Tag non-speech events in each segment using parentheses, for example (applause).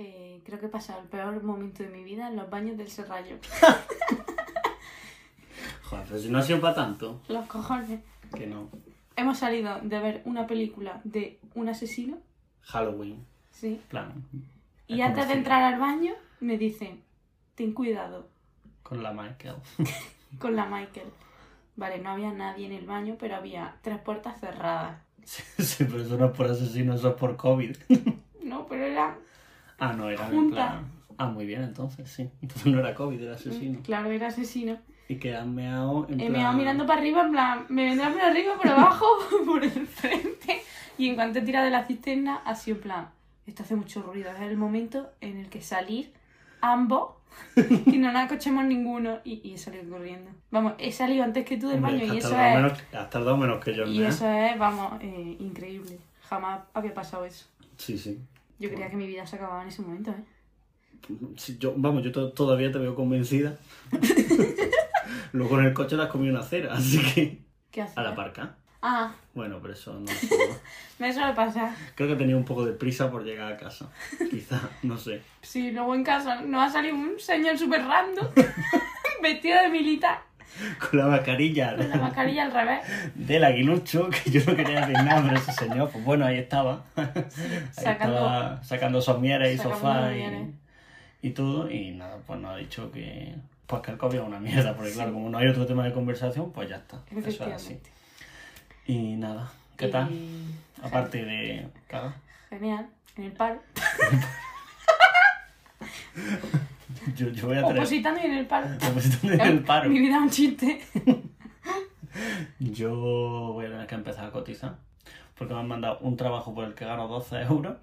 Eh, creo que he pasado el peor momento de mi vida en los baños del Serrallo. (laughs) Joder, pero si no ha sido para tanto. Los cojones. Que no. Hemos salido de ver una película de un asesino, Halloween. sí, Plan. y es antes de entrar al baño me dicen, ten cuidado Con la Michael. (laughs) con la Michael. Vale, no había nadie en el baño, pero había tres puertas cerradas. Sí, (laughs) sí, pero eso no es por asesino, eso es por COVID. No, pero era... Ah, no, era en Junta. plan. Ah, muy bien, entonces, sí. Entonces no era COVID, era asesino. Claro, era asesino. Y que han meado en He plan. meado mirando para arriba, en plan, me vendrá por arriba, por abajo, (laughs) por el frente. Y en cuanto he tirado de la cisterna, ha sido en plan, esto hace mucho ruido. Es el momento en el que salir ambos (laughs) y no nos acochemos ninguno. Y, y he salido corriendo. Vamos, he salido antes que tú del Hombre, baño y eso es... menos- has tardado menos que yo Y mear. eso es, vamos, eh, increíble. Jamás había pasado eso. Sí, sí. Yo creía que mi vida se acababa en ese momento, ¿eh? Yo, vamos, yo to- todavía te veo convencida. (laughs) Luego en el coche le has comido una cera, así que. ¿Qué haces? A la parca. Ah, Bueno, pero eso no. me suele pasar. Creo que tenía un poco de prisa por llegar a casa. Quizá, no sé. Sí, luego en casa no ha salido un señor súper random, (laughs) vestido de militar, (laughs) Con la mascarilla con la mascarilla al revés. del aguilucho, que yo no quería decir nada, pero ese señor, pues bueno, ahí estaba. (laughs) Ahí Sacando- estaba sacando somieres y sofás y, y todo. Y nada, pues nos ha dicho que. Pues que el COVID es una mierda, porque claro, como no hay otro tema de conversación, pues ya está. Eso es así. Y nada, ¿qué tal? Aparte de. Claro. Genial, en el paro. (laughs) (laughs) Yo, yo voy a traer. Opositando y en el paro. Opositando en el (laughs) paro. Mi vida un chiste. (laughs) Yo voy a tener que empezar a cotizar. Porque me han mandado un trabajo por el que gano 12 euros.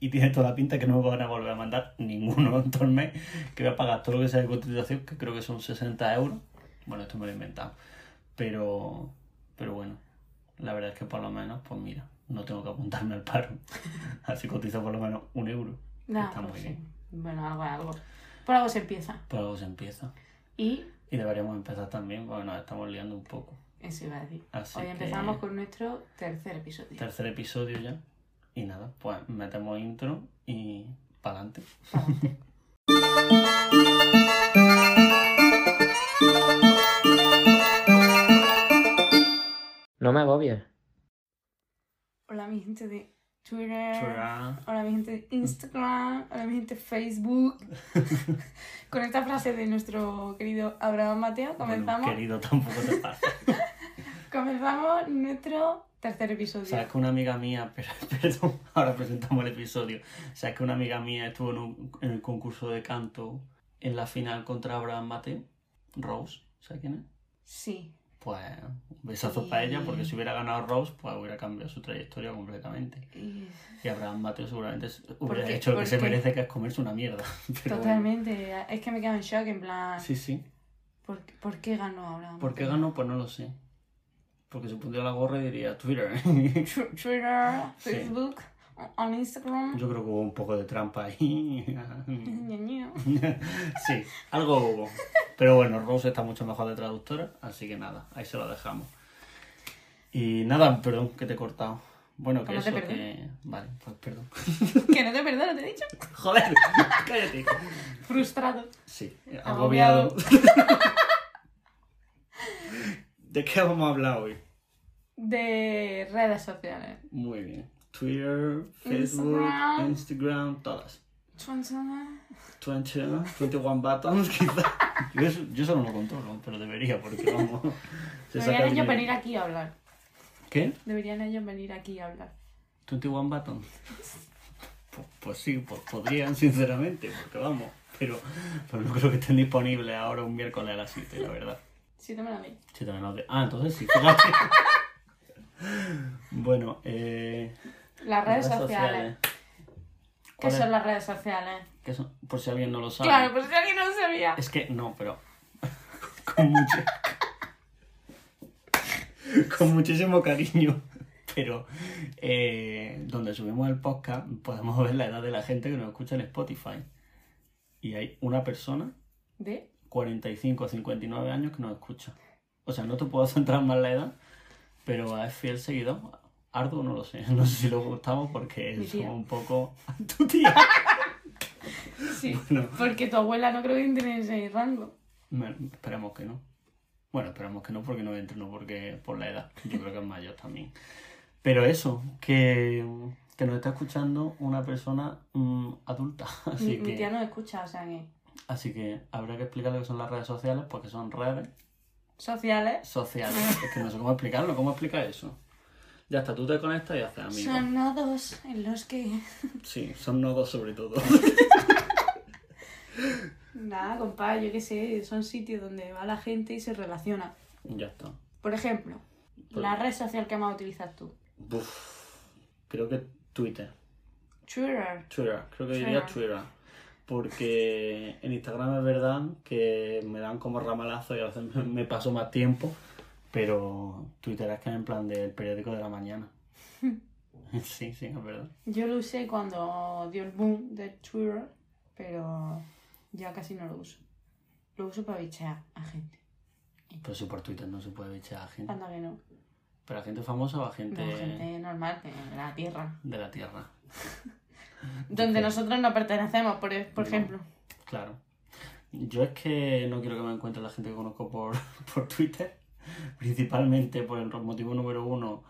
Y tiene toda la pinta que no me van a volver a mandar ninguno en todo el mes. Que voy a pagar todo lo que sea de cotización, que creo que son 60 euros. Bueno, esto me lo he inventado. Pero, pero bueno, la verdad es que por lo menos, pues mira, no tengo que apuntarme al paro. Así cotizo por lo menos un euro. Nah, Está pues muy sí. bien. Bueno, algo algo. Por algo se empieza. Por algo se empieza. Y Y deberíamos empezar también, porque nos estamos liando un poco. eso iba a decir. Así Hoy que- empezamos con nuestro tercer episodio. tercer episodio ya. Y nada, pues metemos intro y para adelante. No me agobies. Hola mi gente de (laughs) Twitter. Hola mi gente Instagram. Hola mi gente Facebook. (laughs) Con esta frase de nuestro querido Abraham Mateo comenzamos, Bueno, querido, tampoco te pasa. (laughs) comenzamos nuestro tercer episodio. Sabes que una amiga mía, (laughs) pero, perdón, ahora presentamos el episodio. Sabes que una amiga mía estuvo en, un- en el concurso de canto en la final contra Abraham Mateo, Rose, ¿sabes quién es? Sí. Pues un besazo para ella, porque si hubiera ganado Rose, pues hubiera cambiado su trayectoria completamente. Y- Y Abraham Mateo seguramente hubiera hecho lo que se merece, que es comerse una mierda. (laughs) Pero bueno. Totalmente. Es que me quedo en shock, en plan. Sí, sí. ¿por, por qué ganó Abraham? ¿Por qué ganó? Pues no lo sé. Porque se pondría la gorra y diría Twitter. Tw- Twitter, Sí. Facebook, on Instagram. Yo creo que hubo un poco de trampa ahí. (laughs) (laughs) Sí, algo hubo. Pero bueno, Rose está mucho mejor de traductora, así que nada, ahí se lo dejamos. Y nada, perdón, que te he cortado. Bueno, que ¿Cómo te eso, que... Vale, pues perdón. (laughs) que no te perdono, te he dicho. Joder, cállate. Frustrado. Sí, Agobiado. agobiado. ¿De qué vamos a hablar hoy? De redes sociales. Muy bien. Twitter, Facebook, Instagram. Instagram, todas. 20, 21 buttons, (laughs) quizá. Yo, eso- yo eso no lo controlo, pero debería, porque vamos. se Deberían ellos venir aquí a hablar. ¿Qué? Deberían ellos venir aquí a hablar. 21 buttons. Pues, pues sí, pues podrían, sinceramente, porque vamos. Pero, pero no creo que estén disponibles ahora un miércoles a las 7, la verdad. Sí, me la vi. Sí, también los de- Ah, entonces sí, fíjate. (laughs) bueno, eh. Las redes sociales. ¿Qué son las redes sociales? ¿Qué son? Por si alguien no lo sabe. Claro, por si alguien no lo sabía. Es que no, pero. (laughs) con mucho. (laughs) con muchísimo cariño. Pero eh, donde subimos el podcast podemos ver la edad de la gente que nos escucha en Spotify. Y hay una persona, ¿De? 45 o 59 años, que nos escucha. O sea, no te puedo centrar más la edad, pero es fiel seguidor. Arduo no lo sé. (laughs) No sé si lo gustamos porque somos un poco. Tu tía. (laughs) Sí, Bueno. porque tu abuela no creo que entre en ese rango. Me- esperemos que no. Bueno, esperemos que no porque no entre, no porque por la edad. Yo creo que es mayor también. Pero eso, que, que nos está escuchando una persona mm, adulta. Mi, (laughs) Así mi tía que, no escucha, o sea que... así que habrá que explicar lo que son las redes sociales, porque son redes Sociales sociales. Es que no sé cómo explicarlo, ¿cómo explica eso? Ya está, tú te conectas y haces amigos. son nodos en los que... Sí, son nodos sobre todo. (laughs) Nada, compadre, yo qué sé, son sitios donde va la gente y se relaciona. ya está. Por ejemplo, la red social que más utilizas tú. Uf, creo que Twitter. Twitter. Twitter, creo que diría Twitter. Twitter. Porque en Instagram es verdad que me dan como ramalazo y a veces me paso más tiempo. Pero Twitter es que en plan del periódico de la mañana. (laughs) Sí, sí, es verdad. Yo lo usé cuando dio el boom de Twitter, pero ya casi no lo uso. Lo uso para bichear a gente. Pero si por Twitter no se puede bichear a gente. Anda que no. ¿Pero a gente famosa o a gente, No, gente normal, de la tierra. de la tierra? (laughs) Donde nosotros no pertenecemos, por, por No. ejemplo. Claro. Yo es que no quiero que me encuentre la gente que conozco por, (laughs) por Twitter, (laughs) principalmente por el motivo número uno,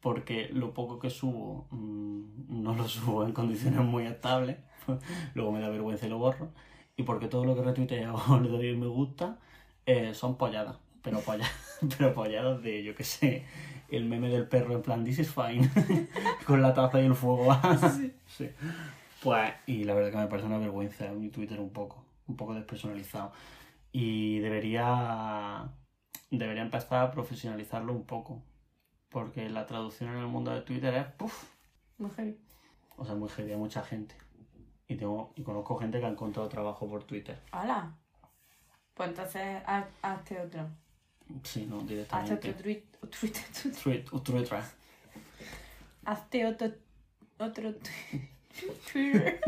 porque lo poco que subo mm, no lo subo en condiciones muy estables, (laughs) luego me da vergüenza y lo borro, y porque todo lo que retuiteo o (laughs) le doy me gusta eh, son polladas, pero polladas, pero polladas de, yo qué sé, el meme del perro en plan, this is fine, con la taza y el fuego. sí. Pues, y la verdad que me parece una vergüenza mi Twitter un poco, un poco despersonalizado. Y debería, debería empezar a profesionalizarlo un poco, porque la traducción en el mundo de Twitter es, puff, Muy heavy. o sea, muy heavy, hay mucha gente. Y, tengo, y conozco gente que ha encontrado trabajo por Twitter. ¡Hala! Pues entonces haz- hazte otro. Sí, no, Hazte directamente. otro tweet. Twitter. Tweet- Twitter. Hazte otro. Otro tw- (laughs) Twitter.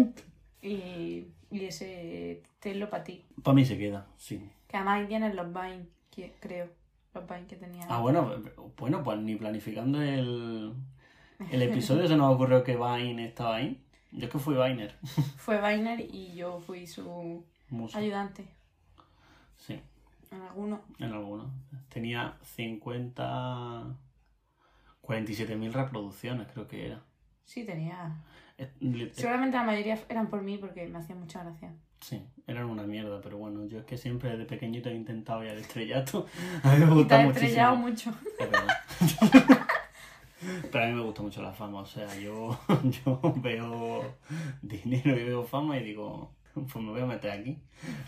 y, y ese tenlo para ti. Para mí se queda, sí. Que además tienes los Vine, que- creo. Los que tenía. Ah, bueno, bueno, pues ni planificando el, el episodio se nos ocurrió que Vine estaba ahí. Yo es que fui Viner. (laughs) Fue Viner y yo fui su ayudante. Sí, En alguno. en alguno. Tenía 50... 47.000 reproducciones, creo que era. Sí, tenía. Seguramente la mayoría eran por mí porque me hacían mucha gracia. Sí, eran una mierda, pero bueno, yo es que siempre desde pequeñito he intentado ya el estrellato. (laughs) A mí me Y te gusta has estrellado mucho. (laughs) Pero a mí me gusta mucho la fama, o sea, yo, (laughs) yo veo dinero y veo fama y digo, pues me voy a meter aquí.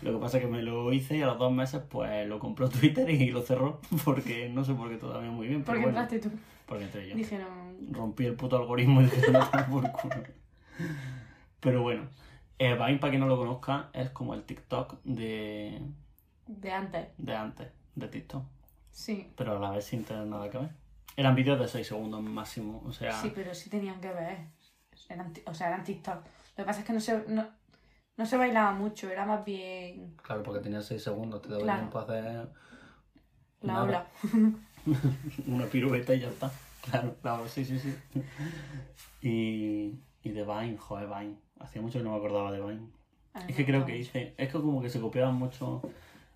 Lo que pasa es que me lo hice y a los dos meses pues lo compró Twitter y lo cerró porque no sé por qué todavía muy bien. Pero Porque bueno, entraste tú. porque entré yo. Dijeron. Rompí el puto algoritmo y dije, no por culo. Pero bueno, eh, Vine, para quien no lo conozca, es como el TikTok de, De antes. de antes, de TikTok. Sí. Pero a la vez sin tener nada que ver. Eran vídeos de 6 segundos máximo, o sea... Sí, pero sí tenían que ver. Eran, o sea, eran TikTok. Lo que pasa es que no se, no, no se bailaba mucho, era más bien Claro, porque tenía 6 segundos, te daba Claro. tiempo a hacer la Nada. ola. (laughs) una pirueta y ya está. Claro, claro, sí, sí, sí. Y, y de Vine, joder, Vine. Hacía mucho que no me acordaba de Vine. A mí Es que creo que hice, es que como que se copiaban mucho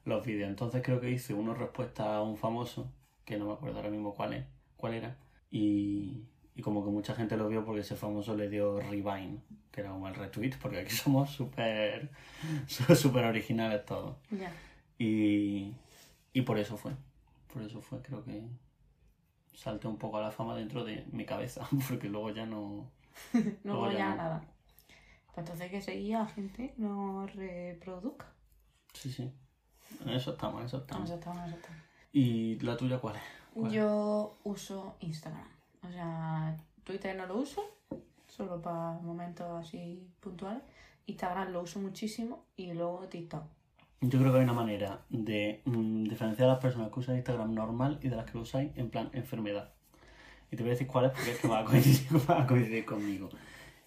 los vídeos, entonces creo que hice una respuesta a un famoso, que no me acuerdo ahora mismo cuál es, cuál era, y, y como que mucha gente lo vio porque ese famoso le dio rewind, que era como el retweet, porque aquí (laughs) somos súper (laughs) súper originales todos. Ya. Y, y por eso fue, por eso fue, creo que salté un poco a la fama dentro de mi cabeza, (laughs) porque luego ya no... No Luego ya nada. Pues entonces que seguía gente no reproduzca. Sí, sí. En eso estamos, en eso estamos. Vamos a estar, vamos a estar. ¿Y la tuya cuál es? ¿Cuál es? Yo uso Instagram. O sea, Twitter no lo uso, solo para momentos así puntuales. Instagram lo uso muchísimo y luego TikTok. Yo creo que hay una manera de mm, diferenciar a las personas que usan Instagram normal y de las que lo usáis en plan enfermedad. Y te voy a decir cuál es porque es que va a coincidir, (laughs) va a coincidir conmigo.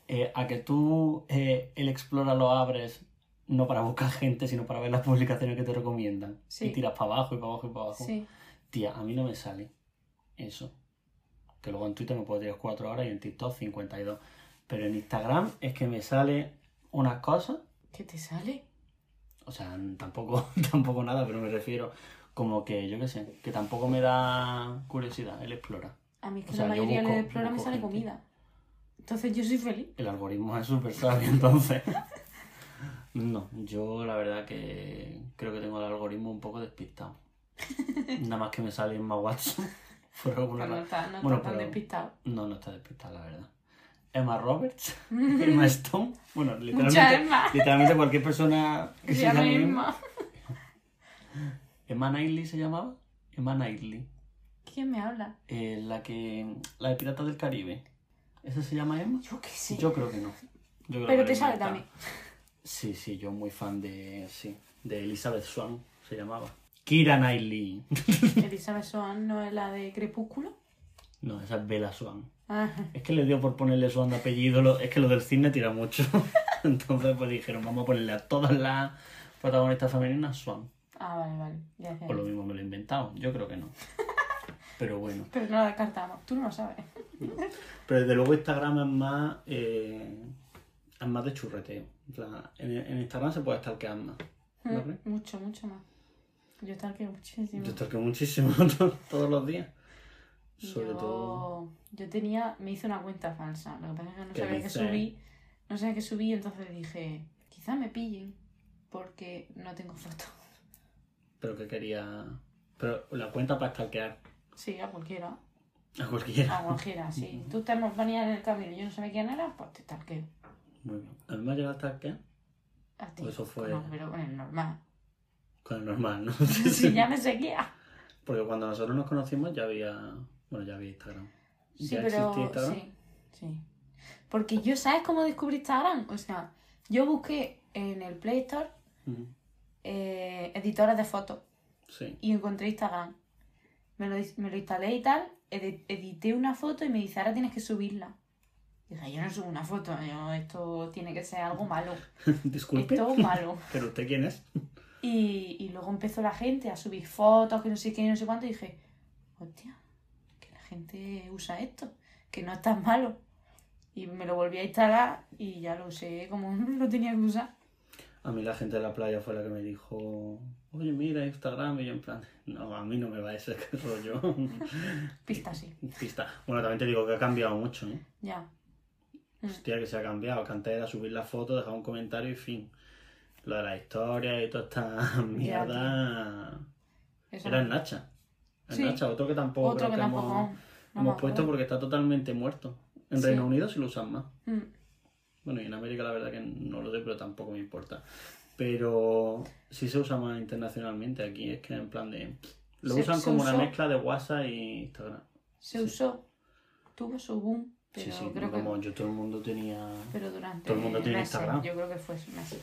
Eh, a que tú eh, el Explora lo abres no para buscar gente, sino para ver las publicaciones que te recomiendan. Sí. Y tiras para abajo y para abajo y para abajo. Sí. Tía, a mí no me sale eso. Que luego en Twitter me puedo tirar 4 horas y en TikTok 52. Pero en Instagram es que me sale unas cosas ¿Qué te sale? O sea, tampoco, (laughs) tampoco nada, pero me refiero como que, yo qué sé, que tampoco me da curiosidad el explorar. A mí es que O sea, la yo mayoría del programa me sale gente. comida. Entonces yo soy feliz. El algoritmo es súper sabio, entonces. (laughs) No, yo la verdad que creo que tengo el algoritmo un poco despistado. Nada más que me sale en más WhatsApp. (laughs) Por alguna Pero no está, no Bueno, está tan pero- despistado. No, no está despistado, la verdad. Emma Roberts, (laughs) Emma Stone. Bueno, literalmente, literalmente cualquier persona que se llame Emma. Emma Knightley se llamaba. Emma Knightley. ¿Quién me habla? Eh, la que. La de Piratas del Caribe. ¿Esa se llama Emma? Yo qué sé. Yo creo que no. Yo creo Pero que te sale también. Sí, sí, yo muy fan de. Sí, de Elizabeth Swan se llamaba. Kira Knightley. (laughs) Elizabeth Swan no es la de Crepúsculo. No, esa es Bella Swan. Ah, Es que le dio por ponerle Swan de apellido. Es que lo del cine tira mucho. (laughs) Entonces, pues dijeron, vamos a ponerle a todas las protagonistas femeninas Swan. ah, vale, vale. Ya sé. O lo mismo me lo he inventado. Yo creo que no. Pero bueno. Pero no lo descartamos. Tú no lo sabes. (laughs) Pero desde luego Instagram es más. eh, es más de churreteo. En En, Instagram se puede stalkear más. ¿No? Mm, Mucho, mucho más. Yo stalkeo muchísimo. Yo stalkeo muchísimo (laughs) to- todos los días. Sobre yo, todo. yo tenía, me hice una cuenta falsa. Lo que pasa es que no ¿Qué sabía qué dices? subí. No sabía qué subí, entonces dije, quizá me pillen. Porque no tengo foto. Pero que quería. Pero la cuenta para stalkear Sí, a cualquiera. a cualquiera. A cualquiera, sí. (laughs) Tú te ponías en el camino y yo no sabía quién era, pues te stalkeo. Muy bien. ¿A mí me ha llegado a stalkear? A ti. Pues eso fue- No, pero con el normal. Con el normal, ¿no? (laughs) (laughs) si ya me seguía. Porque cuando nosotros nos conocimos ya había. Bueno, ya había Instagram. Sí, ¿Ya pero existía Instagram? sí, sí. Porque yo, ¿sabes cómo descubrí Instagram? O sea, yo busqué en el Play Store Ujú. eh, editores de fotos Sí. y encontré Instagram. Me lo, me lo instalé y tal, edi- edité una foto y me dice, ahora tienes que subirla. Dije, yo no subo una foto, yo, esto tiene que ser algo malo. (laughs) Disculpe. Esto es malo. (laughs) ¿Pero usted quién es? Y, y luego empezó la gente a subir fotos, que no sé qué, no sé cuánto, y dije, hostia, que la gente usa esto, que no es tan malo. Y me lo volví a instalar y ya lo usé como (laughs) lo tenía que usar. A mí la gente de la playa fue la que me dijo, oye, mira Instagram, y yo en plan, no, a mí no me va ese (laughs) rollo. Pista sí, Pista. Bueno, también te digo que ha cambiado mucho, ¿eh? ya. Hostia, que se ha cambiado. Que antes era subir la foto, dejar un comentario y fin. Lo de la historia y toda esta (laughs) mierda. Eso Era en Nacha. Sí. Nacha, otro que tampoco Otro creo que que tampoco. hemos, no me hemos puesto porque está totalmente muerto. En Sí. Reino Unido sí lo usan más. Mm. Bueno, y en América la verdad que no lo sé, pero tampoco me importa. Pero sí se usa más internacionalmente aquí. Es que en plan de... Lo Se- usan se como una mezcla de WhatsApp y Instagram. Se usó, tuvo su boom, pero sí, sí, creo como que... yo todo el mundo tenía... Pero durante todo el mundo meses, Instagram. Yo creo que fue.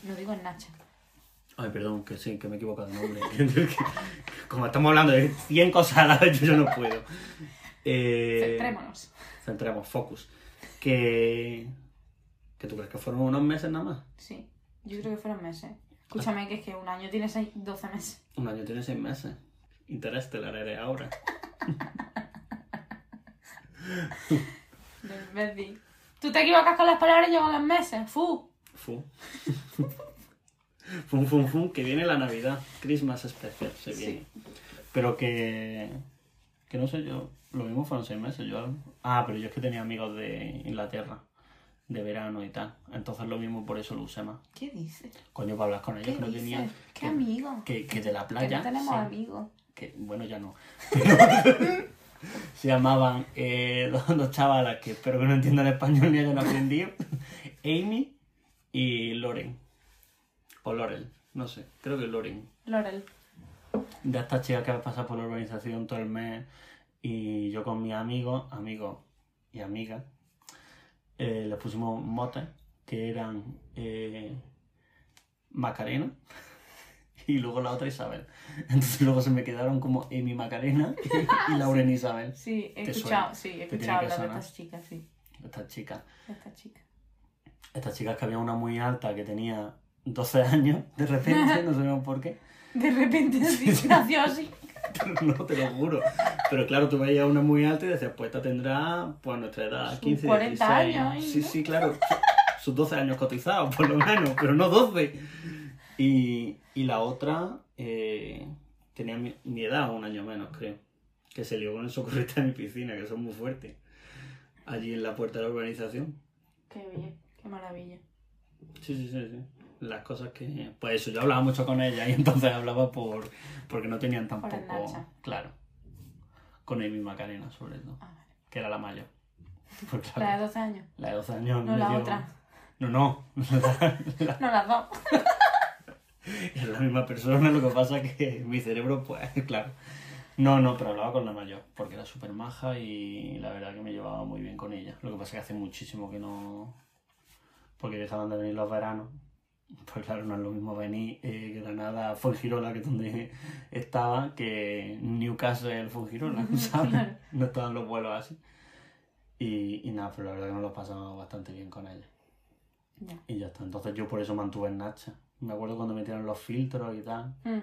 No digo en Nacha. Ay, perdón, que sí, que me he equivocado de nombre. (laughs) Como estamos hablando de 100 cosas a la vez, yo no puedo. Eh, Centrémonos. centremos, focus. Que... ¿Que tú crees que fueron unos meses nada más? Sí, yo creo que fueron meses. Escúchame, que es que un año tiene seis, 12 meses. Un año tiene seis meses. Interestelar eres ahora. (laughs) Tú te equivocas con las palabras y con los meses. ¡Fu! Fu. Fum, fum, fum, que viene la Navidad. Christmas Special se Sí. viene. Pero que... Que no sé yo. Lo mismo fueron seis meses. Yo... Ah, pero yo es que tenía amigos de Inglaterra. De verano y tal. Entonces lo mismo por eso lo usé más. ¿Qué dices? Coño, para hablar con ellos ¿Qué que tenían... ¿Qué que- amigo? Que, que de la Que playa... no tenemos sí. amigos. que bueno ya no (laughs) se llamaban eh, (laughs) dos, dos chavalas que espero que no entiendan español ni hayan aprendido (laughs) Amy y Loren o Lorel no sé creo que Loren Lorel. de estas chicas que pasan por la urbanización todo el mes y yo con mis amigos amigos y amigas eh, les pusimos motes que eran eh, Macarena (laughs) y luego la otra Isabel. Entonces luego se me quedaron como Amy Macarena (laughs) y, y (laughs) Lauren Isabel. Sí, he escuchado, suena. sí, he escuchado hablar de estas chicas, sí. Estas chicas. Estas chicas. Estas chicas que había una muy alta que tenía 12 años, de repente, no sabemos por qué. De repente así, nació así. no, te lo juro. Pero claro, tú veías una muy alta y decías, pues esta tendrá pues nuestra edad, Sus 15, 40 16. años. Sí, sí, claro. sus 12 años cotizados, por lo menos, pero no 12. Y, y la otra eh, tenía mi, mi edad, un año menos, creo. Que se lió con el socorrista de mi piscina, que son muy fuertes. Allí en la puerta de la urbanización. Qué bien, qué maravilla. Sí, sí, sí, sí. Las cosas que... Pues eso, yo hablaba mucho con ella y entonces hablaba por porque no tenían tampoco... Claro. Con Amy Macarena, sobre todo. Ah, vale. Que era la mayor. (laughs) Pues claro, La de 12 años. la de 12 años No la dio- otra. No, no. (laughs) No las dos. (laughs) es la misma persona, lo que pasa que mi cerebro, pues, claro. No, no, pero hablaba con la mayor, porque era súper maja y la verdad que me llevaba muy bien con ella. Lo que pasa es que hace muchísimo que no... Porque dejaban de venir los veranos. Pues claro, no es lo mismo venir eh, Granada, Fuengirola, que es donde estaba, que Newcastle, Fuengirola, ¿sabes? Claro. (laughs) No estaban los vuelos así. Y, y nada, pero la verdad que nos lo pasamos bastante bien con ella. Ya. Y ya está. Entonces yo por eso mantuve en Nacha. Me acuerdo cuando metieron los filtros y tal. Mm.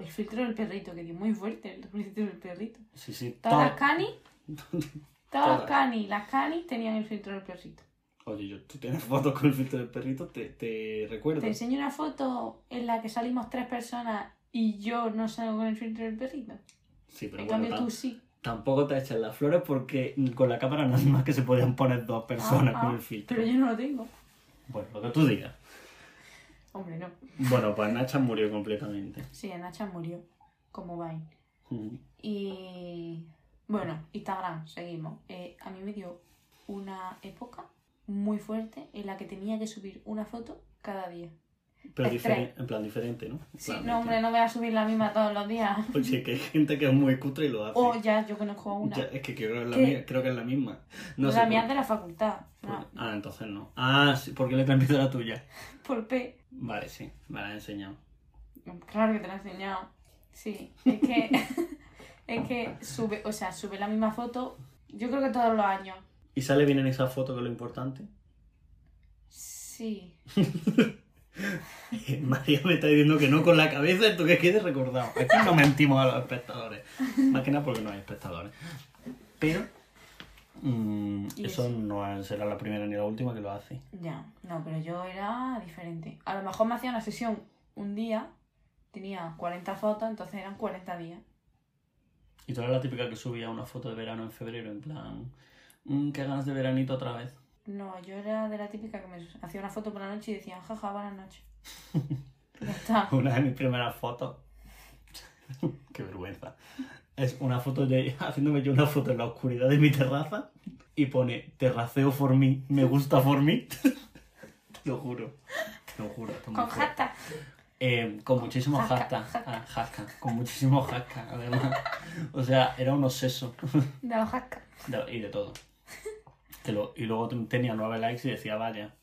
El filtro del perrito, que dio muy fuerte el filtro del perrito. Sí, sí. Todas las todo- cani, todas (laughs) Todas. las cani, las cani tenían el filtro del perrito. Oye, yo, tú tienes (laughs) fotos con el filtro del perrito, te, te recuerdo. Te enseño una foto en la que salimos tres personas y yo no salgo con el filtro del perrito. Sí, pero en bueno, cambio tú sí. tampoco te echan las flores porque con la cámara nada más que se podían poner dos personas Ah, con ah, el filtro. Pero yo no lo tengo. Bueno, lo que tú digas. Hombre, no. Bueno, pues Nacha murió completamente. Sí, Nacha murió. Como Vine. Mm. Y bueno, Instagram, seguimos. Eh, a mí me dio una época muy fuerte en la que tenía que subir una foto cada día. Pero diferente, en plan diferente, ¿no? En Sí, no, hombre, no voy a subir la misma todos los días. (laughs) Oye, que hay gente que es muy cutre y lo hace. Oh, ya, yo conozco a una. Ya, es que creo que es la, ¿Qué? mía- creo que es la misma. No la sé mía por- es de la facultad. por- no, Ah, entonces no. Ah, sí, porque le he transmitido la tuya. (laughs) por P. Vale, sí, me la he enseñado. Claro que te la he enseñado. Sí, es que, (laughs) es que sube, o sea, sube la misma foto, yo creo que todos los años. ¿Y sale bien en esa foto que es lo importante? Sí. (laughs) María me está diciendo que no con la cabeza, esto que quede recordado. Aquí no mentimos a los espectadores. Más que nada porque no hay espectadores. Pero mm, eso eso. no será la primera ni la última que lo hace. Ya, no, pero yo era diferente. A lo mejor me hacía una sesión un día, tenía 40 fotos, entonces eran 40 días. Y tú eres la típica que subía una foto de verano en febrero, en plan, "Mm, qué ganas de veranito otra vez. No, yo era de la típica que me hacía una foto por la noche y decía, jaja, buenas noches. (laughs) ya está. Una de mis primeras fotos. (laughs) Qué vergüenza. Es una foto de. (laughs) haciéndome yo una foto en la oscuridad de mi terraza y pone terraceo for me, me gusta for me. Te lo juro. Te lo juro. Con hashtag. Eh, con muchísimos Hashtag. Ah, hashtag, Con muchísimos hashtags, además. O sea, era un obseso. De los hashtags. Y de todo. Te lo- y luego tenía nueve likes y decía, vaya,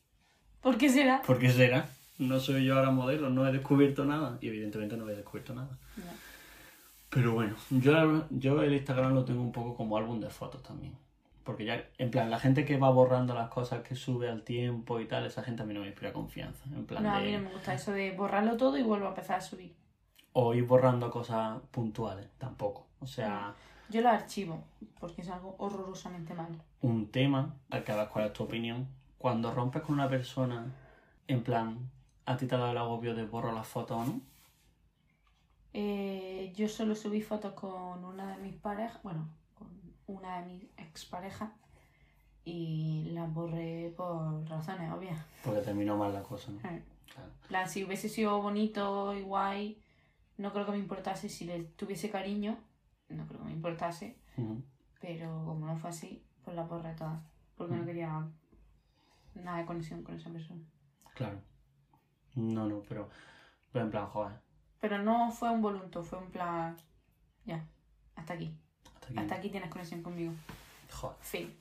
¿Por qué será? ¿por qué será? No soy yo ahora modelo, no he descubierto nada. Y evidentemente no he descubierto nada. No. Pero bueno, yo, yo el Instagram lo tengo un poco como álbum de fotos también. Porque ya, en plan, la gente que va borrando las cosas que sube al tiempo y tal, esa gente a mí no me inspira confianza. En plan No, a mí no me gusta eso de borrarlo todo y vuelvo a empezar a subir. O ir borrando cosas puntuales, tampoco. O sea, Yo lo archivo, porque es algo horrorosamente malo. un tema al que hagas cuál es tu opinión. Cuando rompes con una persona, en plan, a ti te ha dado el agobio de borrar las fotos o no. Eh, yo solo subí fotos con una de mis parejas, bueno, con una de mis exparejas y las borré por razones obvias. Porque terminó mal la cosa, ¿no? Eh, Claro. en plan, si hubiese sido bonito y guay, no creo que me importase. Si le tuviese cariño, no creo que me importase. Pero como no fue así, pues las borré todas. Porque no quería nada de conexión con esa persona. Claro. No, no, pero, pero en plan, joder, Pero no fue un volunto, fue un plan. Ya, hasta aquí. hasta aquí. Hasta aquí tienes conexión conmigo. Joder. Fin.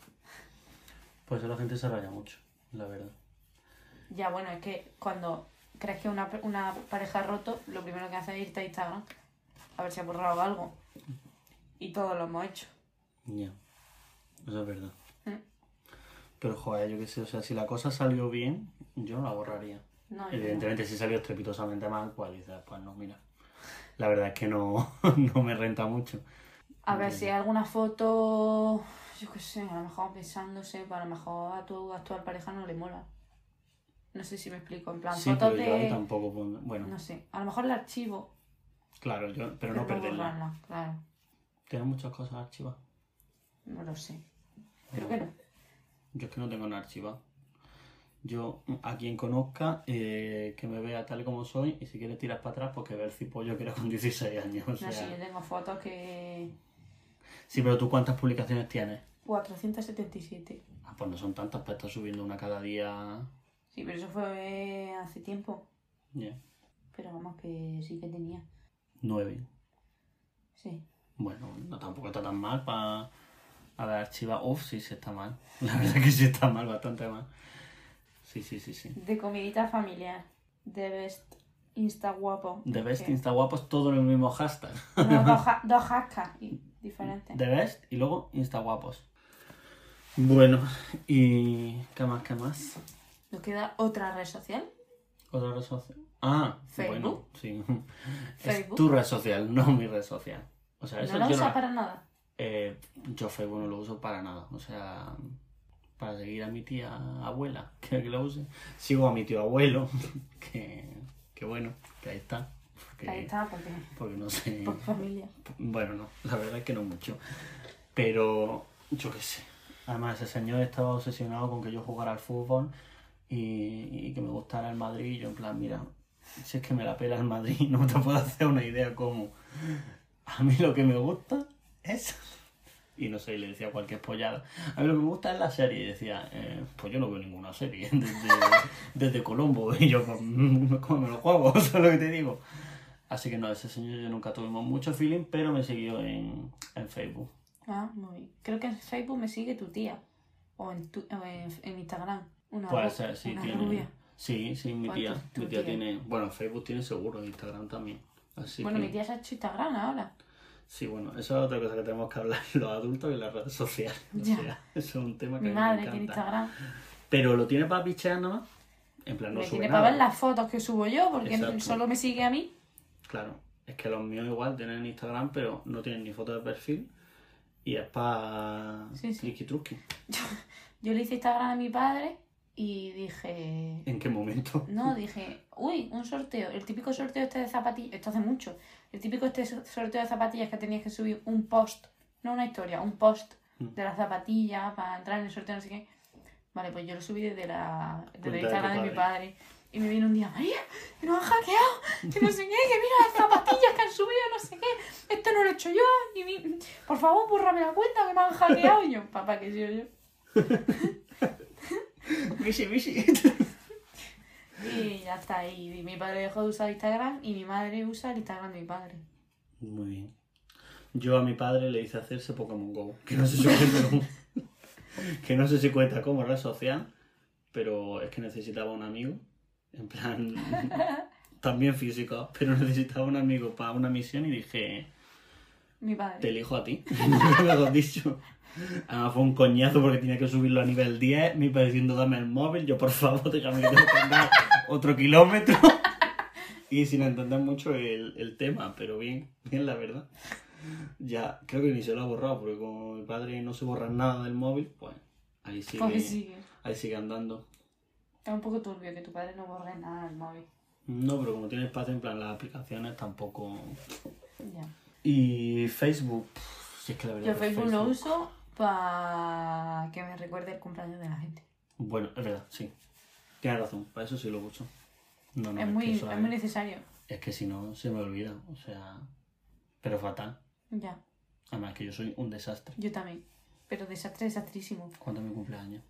Pues eso la gente se raya mucho, la verdad. Ya, bueno, es que cuando crees que una, una pareja ha roto, lo primero que hace es irte a Instagram a ver si ha borrado algo. Y todo lo hemos hecho. Ya. Eso es verdad. Mm. Pero joder, yo qué sé, o sea, si la cosa salió bien, yo no la borraría. No, yo Evidentemente, si salió estrepitosamente mal, pues dices, pues no, mira. La verdad es que no, (laughs) no me renta mucho. A ver, si hay alguna foto, yo qué sé, a lo mejor pensándose, pues a lo mejor a tu actual pareja no le mola. No sé si me explico. En plan, Sí, fotos pero yo de. tampoco puedo- Bueno, No sé. A lo mejor el archivo. claro, yo, pero no perderla. borrarla, Claro. Tienes muchas cosas archivadas. No lo sé. Creo que no. Yo es que no tengo nada archivado. Yo, a quien conozca, eh, que me vea tal como soy, y si quiere tirar para atrás, pues que vea el cipollo que era con 16 años. O sea, No sé, yo tengo fotos que. Sí, pero tú cuántas publicaciones tienes? 477. Ah, pues no son tantas, pues estás subiendo una cada día. Sí, pero eso fue hace tiempo. Ya. Pero vamos, que sí que tenía. Nueve. Sí. Bueno, no tampoco está tan mal para haber archivado. Uf, sí, sí está mal. (laughs) La verdad que sí está mal, bastante mal. Sí, sí, sí, sí. De comidita familiar. De best Insta guapo. The Best Insta Guapos, todo en el mismo hashtag. No, (laughs) dos, dos hashtags diferentes. The Best y luego Insta Guapos. Bueno, ¿y qué más, qué más? Nos queda otra red social. ¿Otra red social? Ah, Facebook. bueno, sí. (laughs) Es tu red social, no mi red social. O sea, eso ¿No usas no- para nada? Eh, yo Facebook no lo uso para nada. O sea, para seguir a mi tía abuela, (laughs) que, que lo use. Sigo a mi tío abuelo, (laughs) que, que bueno, que ahí está. Porque, Ahí está, porque porque no sé. (laughs) por familia. Bueno, no, la verdad es que no mucho. Pero yo qué sé. Además, ese señor estaba obsesionado con que yo jugara al fútbol y, y que me gustara el Madrid. Y yo, en plan, mira, si es que me la pela el Madrid, no te puedo hacer una idea cómo. A mí lo que me gusta es. Y no sé, y le decía cualquier pollada. A mí lo que me gusta es la serie. Y decía, eh, pues yo no veo ninguna serie (laughs) desde, desde Colombo. (laughs) Y yo, pues, ¿cómo me lo juego? (laughs) ¿Sabes lo que te digo? Así que no, ese señor yo nunca tuvimos mucho feeling, pero me siguió en, en Facebook. Ah, muy bien. Creo que en Facebook me sigue tu tía. O en, tu, o en, en Instagram. Una, Puede ser, sí, una tiene. rubia. Sí, sí, mi tía. tu- tu mi tía, tía. tiene. Bueno, en Facebook tiene seguro, en Instagram también. Así bueno, que. mi tía se ha hecho Instagram ahora. Sí, bueno, eso es otra cosa que tenemos que hablar los adultos y las redes sociales. O sea, (laughs) eso es un tema que Mi a mí madre me tiene. Instagram. Pero lo tiene para pichear nada más. En plan, no me sube tiene nada. para ver las fotos que subo yo, porque Exacto. solo me sigue a mí. Claro, es que los míos igual tienen Instagram, pero no tienen ni foto de perfil. Y es para Sí, sí. (laughs) Yo le hice Instagram a mi padre y dije. ¿En qué momento? No, dije, uy, un sorteo. El típico sorteo este de zapatillas. Esto hace mucho. El típico este so- sorteo de zapatillas que tenías que subir un post. No una historia, un post Mm. de las zapatillas para entrar en el sorteo, no sé qué. Vale, pues yo lo subí desde la, desde Cuenta el de Instagram de, mi padre. Y me viene un día, María, que nos han hackeado, que no sé qué, que mira las zapatillas que han subido, no sé qué. Esto no lo he hecho yo. Y mi- por favor, bórrame la cuenta que me han hackeado. Y yo, papá, que soy yo. (laughs) Misi, misi. (laughs) Y ya está. Y mi padre dejó de usar Instagram y mi madre usa el Instagram de mi padre. Muy bien. Yo a mi padre le hice hacerse Pokémon Go. Que no sé si cuenta, (laughs) que no sé si cuenta como red social, pero es que necesitaba un amigo. En plan, también físico, pero necesitaba un amigo para una misión y dije, Mi padre. te elijo a ti. Me lo has dicho. Además fue un coñazo porque tenía que subirlo a nivel 10, me iba diciendo dame el móvil, yo por favor déjame que tengo que andar otro kilómetro. (laughs) Y sin entender mucho el, el tema, pero bien, bien la verdad. Ya, creo que ni se lo ha borrado, porque como mi padre no se borra nada del móvil, pues ahí sigue, Pues sigue. ahí sigue andando. Es un poco turbio que tu padre no borre nada del móvil. No, pero como tiene espacio en plan las aplicaciones tampoco... Ya. Y Facebook, si es que la verdad Yo que Facebook lo uso para que me recuerde el cumpleaños de la gente. Bueno, es verdad, sí. Tienes razón, para eso sí lo uso. No, no, es, es, muy, es es- muy necesario. es que si no se me olvida, o sea, pero fatal. Ya. Además que yo soy un desastre. Yo también. Pero desastre, desastrísimo. ¿Cuándo es mi cumpleaños?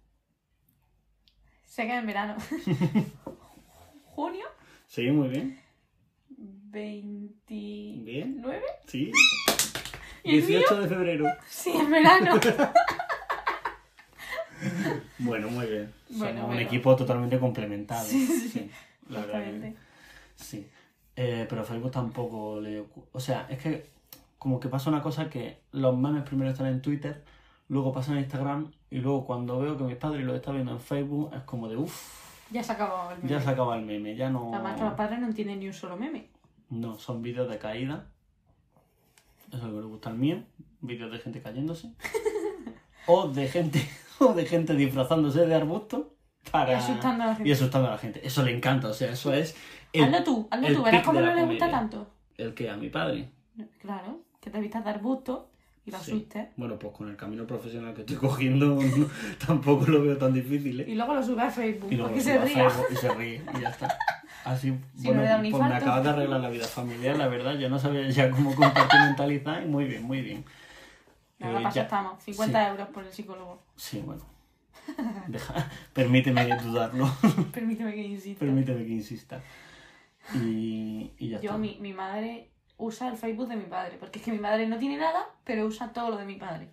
Se queda en verano. (laughs) Junio Sí, muy bien. 29. Bien. Sí. ¿Y el 18 de febrero. Sí, en verano. (laughs) Bueno, muy bien. Bueno, Somos un equipo totalmente complementado. Sí, sí. (laughs) la verdad que-. Sí. Eh, pero Facebook tampoco le... O sea, es que como que pasa una cosa que los memes primero están en Twitter, luego pasan en Instagram y luego cuando veo que mis padres lo están viendo en Facebook es como de uff, Ya se acabó el meme. ya se acaba el meme, ya no... Además que los padres no entienden ni un solo meme. No, son vídeos de caída. Eso es lo que me gusta el mío. Vídeos de gente cayéndose. (laughs) o de gente (laughs) o de gente disfrazándose de arbusto. para... Y asustando a la gente. y asustando a la gente. Eso le encanta, o sea, eso es... el- hazlo tú, hazlo tú. Verás cómo de no le gusta tanto. ¿El que ¿A mi padre? Claro, que te vistas dar gusto y lo Sí. asustes. Bueno, pues con el camino profesional que estoy cogiendo (laughs) no- tampoco lo veo tan difícil, ¿eh? Y luego lo sube a Facebook. Y luego se a ría. Facebook y se ríe y ya está. Así, Si bueno, no pues me acabas de arreglar la vida familiar, la verdad. Yo no sabía ya cómo compartimentalizar y muy bien, muy bien. Nada, Eh, ya- estamos. 50 euros por el psicólogo. Sí, bueno. Deja, (laughs) permíteme dudarlo. (laughs) Permíteme que insista. permíteme que insista. Y, y ya Yo, está. mi, mi madre usa el Facebook de mi padre. Porque es que mi madre no tiene nada, pero usa todo lo de mi padre.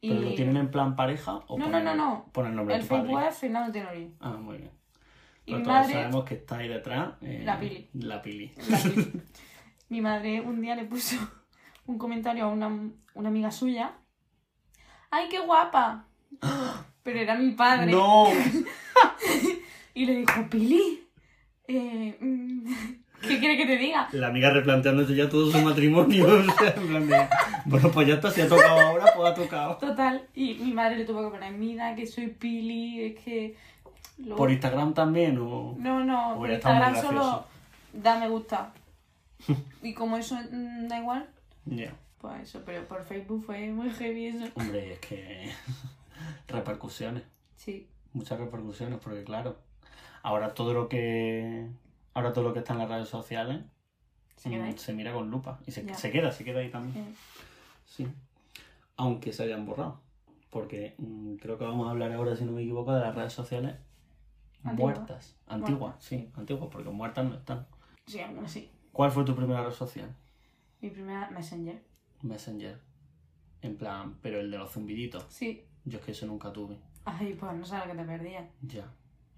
Y ¿Pero lo tienen en plan pareja o No, ponen, no, no, no. ponen el nombre el de tu padre? Facebook es Fernando Tenorio. Ah, muy bien. Y Pero mi todos madre... sabemos que está ahí detrás. eh, La Pili. La pili. La (laughs) Mi madre un día le puso un comentario a una, una amiga suya. ¡Ay, qué guapa! Pero era mi padre. ¡No! (laughs) Y le dijo, Pili, eh, mm, ¿qué quiere que te diga? La amiga replanteándose ya todo su matrimonio. (laughs) o sea, en plan de, bueno, pues ya está, si ha tocado ahora, pues ha tocado. Total, y mi madre le tuvo que poner, mira que soy Pili, es que... ¿Por Instagram también o...? No, no, por Instagram solo da me gusta. (laughs) Y como eso mm, da igual, Ya. pues eso, pero por Facebook fue muy heavy eso. Hombre, es que... (laughs) repercusiones. Sí, Muchas repercusiones, porque claro, ahora todo lo que... Ahora todo lo que está en las redes sociales se mm, se mira con lupa. Y se, se queda, se queda ahí también. Sí. Aunque se hayan borrado. Porque mm, creo que vamos a hablar ahora, si no me equivoco, de las redes sociales Muertas. Antiguas, sí, antiguas, porque muertas no están. Sí, algunas sí. ¿Cuál fue tu primera red social? Mi primera Messenger. Messenger. En plan, pero el de los zumbiditos. Sí. Yo es que eso nunca tuve. Ay, pues no sabes lo que te perdías. Ya.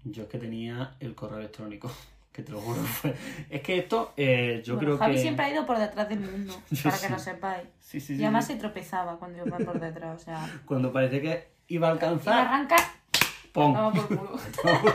Yo es que tenía el correo electrónico. (laughs) Que te lo juro. Fue... Es que esto, eh, yo Bueno, creo Javi que. siempre ha ido por detrás del mundo, (laughs) para que lo sepáis. Sí, sí, sí. Y además sí. se tropezaba cuando iba por detrás, o sea... Cuando parecía que iba a alcanzar. arranca, ¡Pum! vamos por culo. (laughs)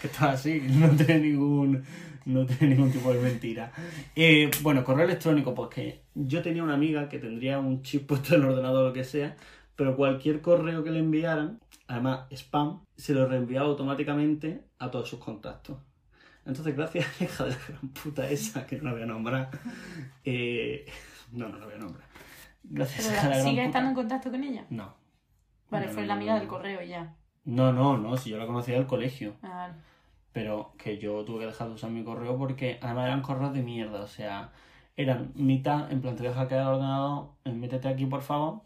que está así, no tiene ningún, no tiene ningún tipo de mentira. Eh, bueno, correo electrónico, pues que yo tenía una amiga que tendría un chip puesto en el ordenador o lo que sea, pero cualquier correo que le enviaran, además spam, se lo reenviaba automáticamente a todos sus contactos. Entonces, gracias a la (laughs) hija de la gran puta esa, que no la voy a nombrar, eh, no, no la voy a nombrar. Gracias a la gran ¿Sigues puta- estando en contacto con ella? No. Vale, No, fue no, la amiga no. del correo ya. No, no, no, si yo la conocía del colegio. Ah, pero que yo tuve que dejar de usar mi correo porque además eran correos de mierda, o sea, eran mitad, en plan te voy a hackear el ordenador, eh, métete aquí por favor,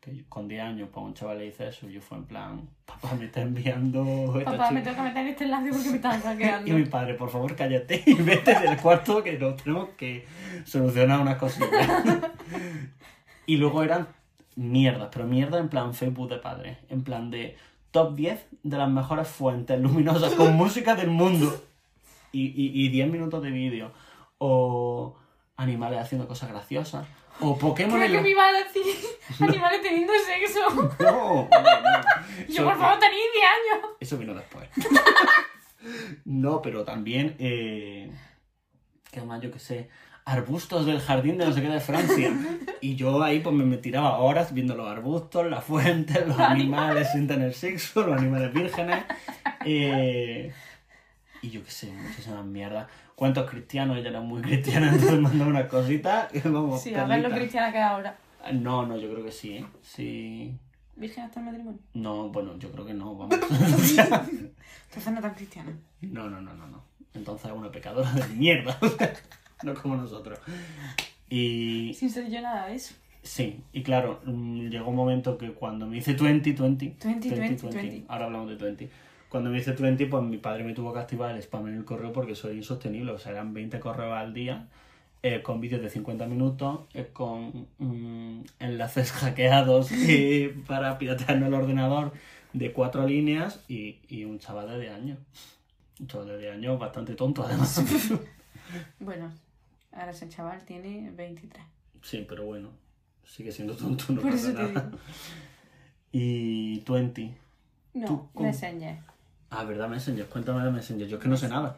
que yo- con 10 años pues un chaval le dice eso, yo fue en plan, papá me está enviando Papá, me chica". tengo que meter en este enlace porque me están (laughs) hackeando. Y mi padre, por favor, cállate y vete del cuarto que nos tenemos que solucionar unas cosillas. (laughs) y luego eran mierdas, pero mierda en plan Facebook de padre, en plan de top 10 de las mejores fuentes luminosas con música del mundo. Y, y, y 10 minutos de vídeo. O animales haciendo cosas graciosas. O Pokémon Creo en que la- me iba a decir (laughs) animales teniendo sexo. (laughs) No, no, no. (laughs) Yo, Eso- por favor, tenéis 10 años. Eso vino después. no, pero también, eh, ¿qué más? Yo qué sé, arbustos del jardín de no sé qué de Francia. Y yo ahí pues me, tiraba horas viendo los arbustos, las fuentes, los animales sin tener sexo, los animales vírgenes. eh, y yo qué sé, muchísimas mierdas. Cuentos cristianos, ella era muy cristiana, entonces mandaba unas cositas. y Vamos, Sí, a ver lo cristiana que es ahora. No, no, yo creo que sí, ¿eh? Sí. Virgen hasta el matrimonio. No, bueno, yo creo que no, vamos. (laughs) (laughs) Entonces no tan cristiana. No, no, no, no, no. Entonces es una pecadora de mierda. (laughs) no como nosotros. Y Sin ser yo nada de eso. sí, y claro, mm, llegó un momento que cuando me hice 20, 20, 20, 20, 20. ahora hablamos de 20. Cuando me hice 20, pues mi padre me tuvo que activar el spam en el correo porque soy insostenible. O sea, eran 20 correos al día eh, con vídeos de 50 minutos, eh, con mm, enlaces (laughs) hackeados (laughs) eh, para piratearme el ordenador de cuatro líneas y, y un chaval de 10 años. Un chaval de 10 años bastante tonto, además. (laughs) Bueno, ahora ese chaval tiene 23. sí, pero bueno, sigue siendo tonto, no (laughs) Por pasa eso te nada. digo. Y 20. No. Messenger. Ah, ¿verdad, Messenger? Cuéntame de Messenger. Yo es que no sé nada.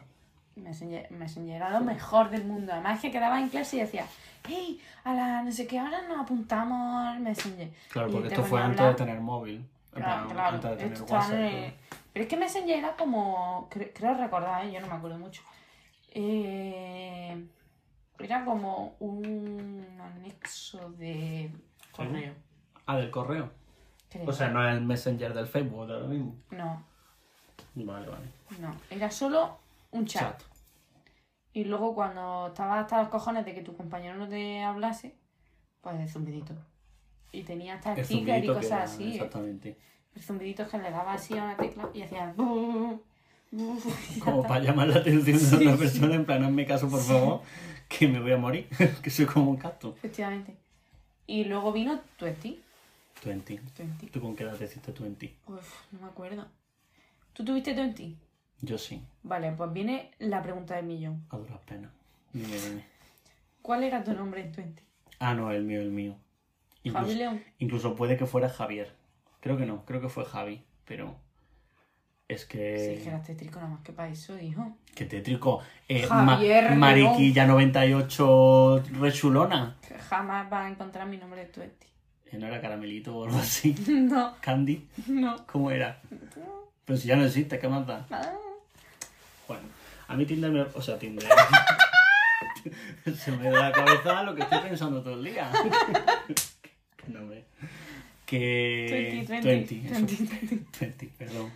Messenger, Messenger era lo mejor del mundo. Además que quedaba en clase y decía, hey, a la no sé qué hora nos apuntamos al Messenger. Claro, porque esto fue antes de tener móvil. Claro, claro. antes de tener WhatsApp, en. Pero es que Messenger era como. cre- creo recordar, ¿eh? yo no me acuerdo mucho. Eh, era como un anexo de correo. Ah, del correo. creo. O sea, no es el Messenger del Facebook, de lo mismo. No, Vale, vale. no. Era solo un chat. Chat. Y luego cuando estabas hasta los cojones de que tu compañero no te hablase, pues el zumbidito. Y tenía hasta El stickers y cosas era, así. ¿eh? Exactamente. El zumbidito que le daba así a una tecla y hacía. Como para llamar la atención de Sí, sí. persona, en plan, hazme caso, por favor, que me voy a morir, (laughs) que soy como un cactus. Efectivamente. Y luego vino Twenty. 20. Twenty. ¿Tú con qué edad te hiciste 20? Uf, no me acuerdo. ¿Tú tuviste Twenty? Yo sí, Vale, pues viene la pregunta del millón. a duras penas. Dime, dime. ¿Cuál era tu nombre en Twenty? Ah, no, el mío, el mío. Incluso, Javi León. incluso puede que fuera Javier. Creo que no, creo que fue Javi, pero es Sí, que... que eras tétrico nada más que para eso, hijo. Que tétrico. Eh, Javier León. Mariquilla 98 rechulona. Que jamás vas a encontrar mi nombre de Twenty. Eh, ¿No era caramelito o algo (laughs) así? no, ¿Candy? no. ¿Cómo era? Pero si ya no existe, ¿qué más da? Ah, Bueno, a mí Tinder me... O sea, Tinder... (laughs) Se me da la cabeza lo que estoy pensando todo el día. (laughs) Qué nombre. Que... 20, 20, 20, eso. 20, 20. 20, perdón.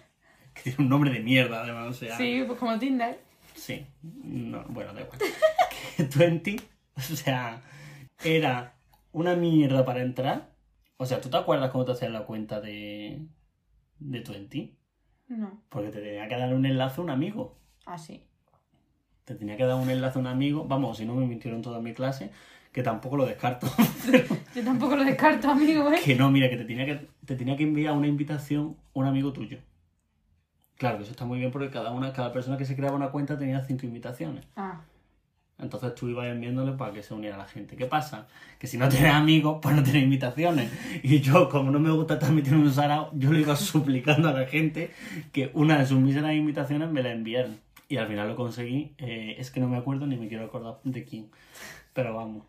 Tiene un nombre de mierda, además, o sea... Sí, pues como Tinder. Sí. No, bueno, da igual. (laughs) Que 20, o sea, era una mierda para entrar. O sea, ¿tú te acuerdas cómo te hacías la cuenta de... de 20? No. Porque te tenía que dar un enlace a un amigo. Ah, sí. Te tenía que dar un enlace a un amigo. Vamos, si no me mintieron toda mi clase, que tampoco lo descarto. (laughs) Yo tampoco lo descarto, amigo, ¿eh? que no, mira, que te tenía que, te tenía que enviar una invitación un amigo tuyo. Claro, que eso está muy bien porque cada una, cada persona que se creaba una cuenta tenía cinco invitaciones. Ah, Entonces tú ibas enviándole para que se uniera la gente. ¿Qué pasa? Que si no tienes amigos, pues no tienes invitaciones. Y yo, como no me gusta en un sarao, yo le iba (laughs) suplicando a la gente que una de sus míseras invitaciones me la enviaran. Y al final lo conseguí. Eh, es que no me acuerdo ni me quiero acordar de quién. Pero vamos.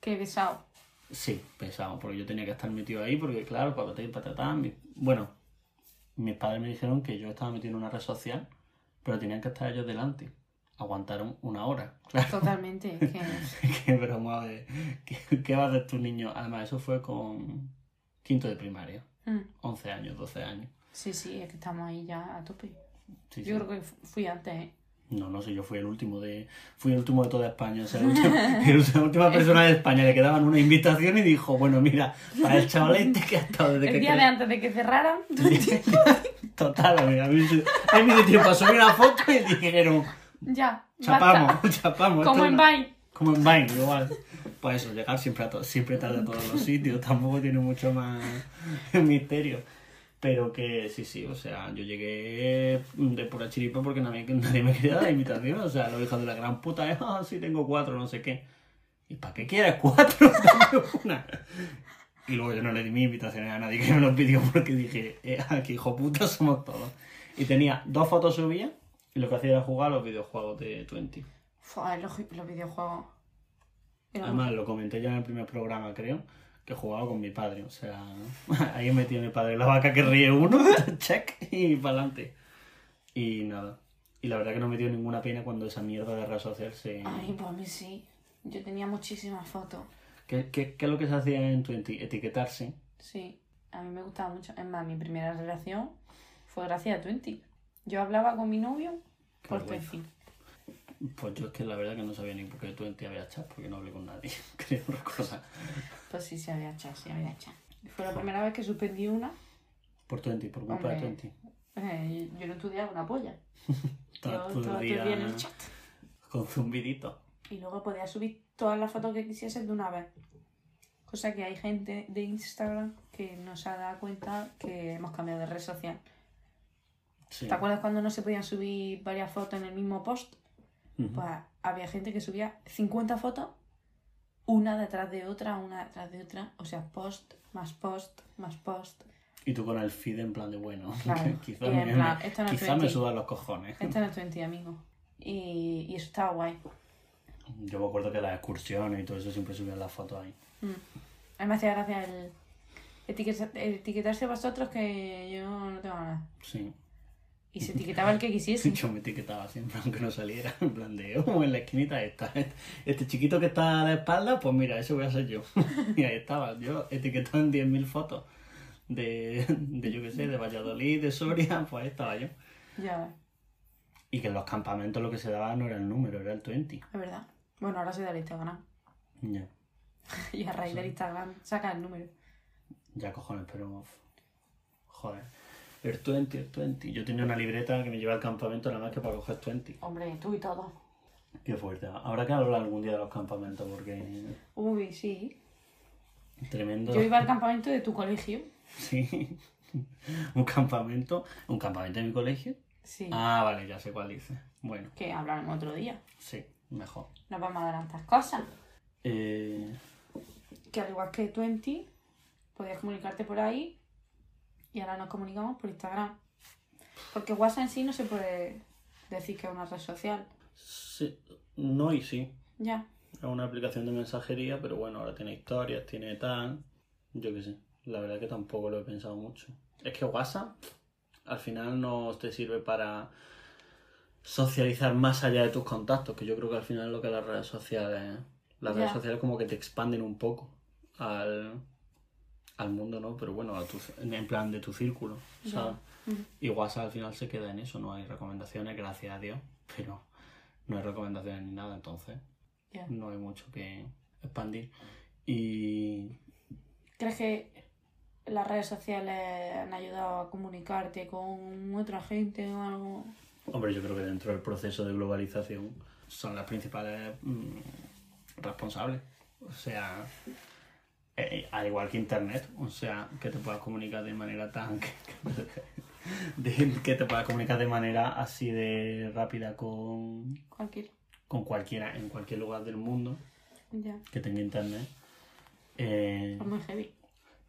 qué besado. Sí, pesado, porque yo tenía que estar metido ahí, porque claro, para y patatán. Bueno, mis padres me dijeron que yo estaba metido en una red social, pero tenían que estar ellos delante. Aguantaron una hora, (laughs) claro. Totalmente. que... (laughs) Qué broma de. ¿Qué, qué va a hacer tu niño? Además, eso fue con quinto de primaria. Mm. 11 años, 12 años. Sí, sí, es que estamos ahí ya a tope. Sí, Yo sí. creo que fu- fui antes, ¿eh? No, no sé, yo fui el último de. Fui el último de toda España. O sea, (laughs) la última persona de España le quedaban una invitación y dijo, bueno, mira, para el chavalete que ha estado desde El que. día de antes de que cerraran, (laughs) Total, a mí, a mí, a mí me dio tiempo a subir una foto y dijeron, ya, chapamos, basta. (laughs) chapamos. Como en es una- Vine. Como en Vine, igual. Pues eso, llegar siempre, a to- siempre tarde a todos los sitios, tampoco tiene mucho más misterio. Pero que sí, sí, o sea, yo llegué de pura chiripa porque nadie, (laughs) nadie me quería dar invitación. O sea, los hijos de la gran puta, es, ah, sí, tengo cuatro, no sé qué. ¿Y para qué quieres cuatro? (laughs) Una. Y luego yo no le di mi invitaciones a nadie que me lo pidió porque dije, eh, aquí hijo puta (laughs) somos todos. Y tenía dos fotos subidas y lo que hacía era jugar a los videojuegos de 20. Fua, los, los videojuegos. Además, lo comenté ya en el primer programa, creo, que jugaba con mi padre. O sea, (laughs) ahí metí a mi padre la vaca que ríe uno, (laughs) check, y para adelante. Y nada. Y la verdad que no me dio ninguna pena cuando esa mierda de red social se... Ay, pues a mí sí. Yo tenía muchísimas fotos. ¿Qué, qué, qué es lo que se hacía en Twenty? Etiquetarse. Sí, a mí me gustaba mucho. Es más, mi primera relación fue gracias a Twenty. Yo hablaba con mi novio por. Twenty. Pues yo es que la verdad que no sabía ni por qué Twenty había chat, porque no hablé con nadie. (laughs) Creo cosa. Pues sí, sí había chat, sí había chat. Fue la primera vez que suspendí una. Por Twenty, por culpa de. Twenty. Eh, yo no estudiaba una polla. (laughs) Yo Todo todo día día en el chat. Con zumbidito. Y luego podía subir todas las fotos que quisiesen de una vez. Cosa que hay gente de Instagram que no se ha dado cuenta que hemos cambiado de red social. Sí. ¿Te acuerdas cuando no se podían subir varias fotos en el mismo post? Pues había gente que subía 50 fotos, una detrás de otra, una detrás de otra. O sea, post, más post, más post. Y tú con el feed en plan de bueno. (laughs) Claro. quizá Y en me, plan, me- esto no es quizá me 20. sudan los cojones. Este no es (laughs) 20, amigo. Y, y eso estaba guay. Yo me acuerdo que las excursiones y todo eso siempre subían las fotos ahí. Mm. A mí me hacía gracia el, etiqueta- etiquetarse vosotros que yo no tengo nada. Sí. Y se etiquetaba el que quisiese. (laughs) Yo me etiquetaba siempre, aunque no saliera. (laughs) En plan de, oh, en la esquinita está. Este chiquito que está a la espalda, pues mira, ese voy a ser yo. (laughs) Y ahí estaba, yo etiquetado en 10.000 fotos de, de, yo qué sé, de Valladolid, de Soria, pues ahí estaba yo. Ya ves, Y que en los campamentos lo que se daba no era el número, era el 20. es verdad. Bueno, ahora se da el Instagram. Ya, Y a raíz del Instagram saca el número. ya cojones, pero. Joder. El 20, el 20. Yo tenía una libreta que me lleva al campamento nada más que para coger 20. Hombre, tú y todo. Qué fuerte. Habrá que hablar algún día de los campamentos porque. Uy, sí. Tremendo. Yo iba al campamento de tu colegio. Sí. (laughs) un campamento. ¿Un campamento en mi colegio? Sí. Ah, vale, ya sé cuál dice. Bueno, Que hablaremos otro día. sí, mejor. No vamos a adelantar cosas. Eh, Que al igual que Twenty, podías comunicarte por ahí. Y ahora nos comunicamos por Instagram. Porque WhatsApp en sí no se puede decir que es una red social. sí, no y sí. Ya. Es una aplicación de mensajería, pero bueno, ahora tiene historias, tiene tal. Yo qué sé. La verdad que tampoco lo he pensado mucho. Es que WhatsApp al final no te sirve para socializar más allá de tus contactos, que yo creo que al final es lo que las redes sociales. Las redes sociales como que te expanden un poco al, al mundo, ¿no? Pero bueno, a tu, en plan de tu círculo, ¿sabes? Y WhatsApp al final se queda en eso, no hay recomendaciones, gracias a Dios, (laughs) pero no hay recomendaciones ni nada, entonces no hay mucho que expandir. Y ¿Crees que las redes sociales han ayudado a comunicarte con otra gente o algo? hombre, yo creo que dentro del proceso de globalización son las principales mm, responsables. O sea, eh, al igual que Internet, o sea, que te puedas comunicar de manera tan... (laughs) de- que te puedas comunicar de manera así de rápida con, Cualquier. con cualquiera en cualquier lugar del mundo Ya. que tenga internet. Eh, Es muy heavy.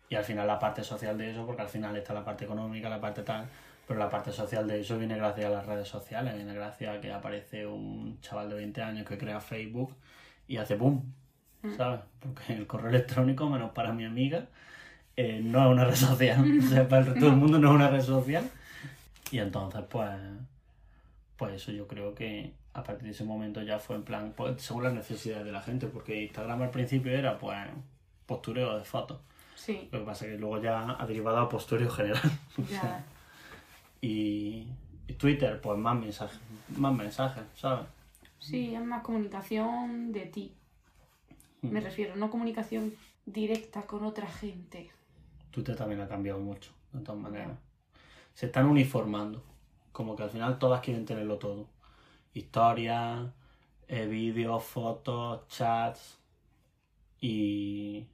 y al final la parte social de eso, porque al final está la parte económica, la parte tal, pero la parte social de eso viene gracias a las redes sociales, viene gracias a que aparece un chaval de 20 años que crea Facebook y hace boom, ¿sabes? Porque el correo electrónico, menos para mi amiga, eh, no es una red social, (laughs) o sea, para el resto del mundo no es una red social. Y entonces, pues, pues eso yo creo que a partir de ese momento ya fue en plan, pues, según las necesidades de la gente, porque Instagram al principio era, pues, postureo de fotos. Sí. Lo que pasa es que luego ya ha derivado a postureo general. (laughs) Ya. y, y Twitter, pues más mensajes, más mensajes, ¿sabes? Sí, es más comunicación de ti. Me refiero, no comunicación directa con otra gente. Twitter también ha cambiado mucho, de todas maneras. Se están uniformando. Como que al final todas quieren tenerlo todo. Historias, eh, vídeos, fotos, chats. Y...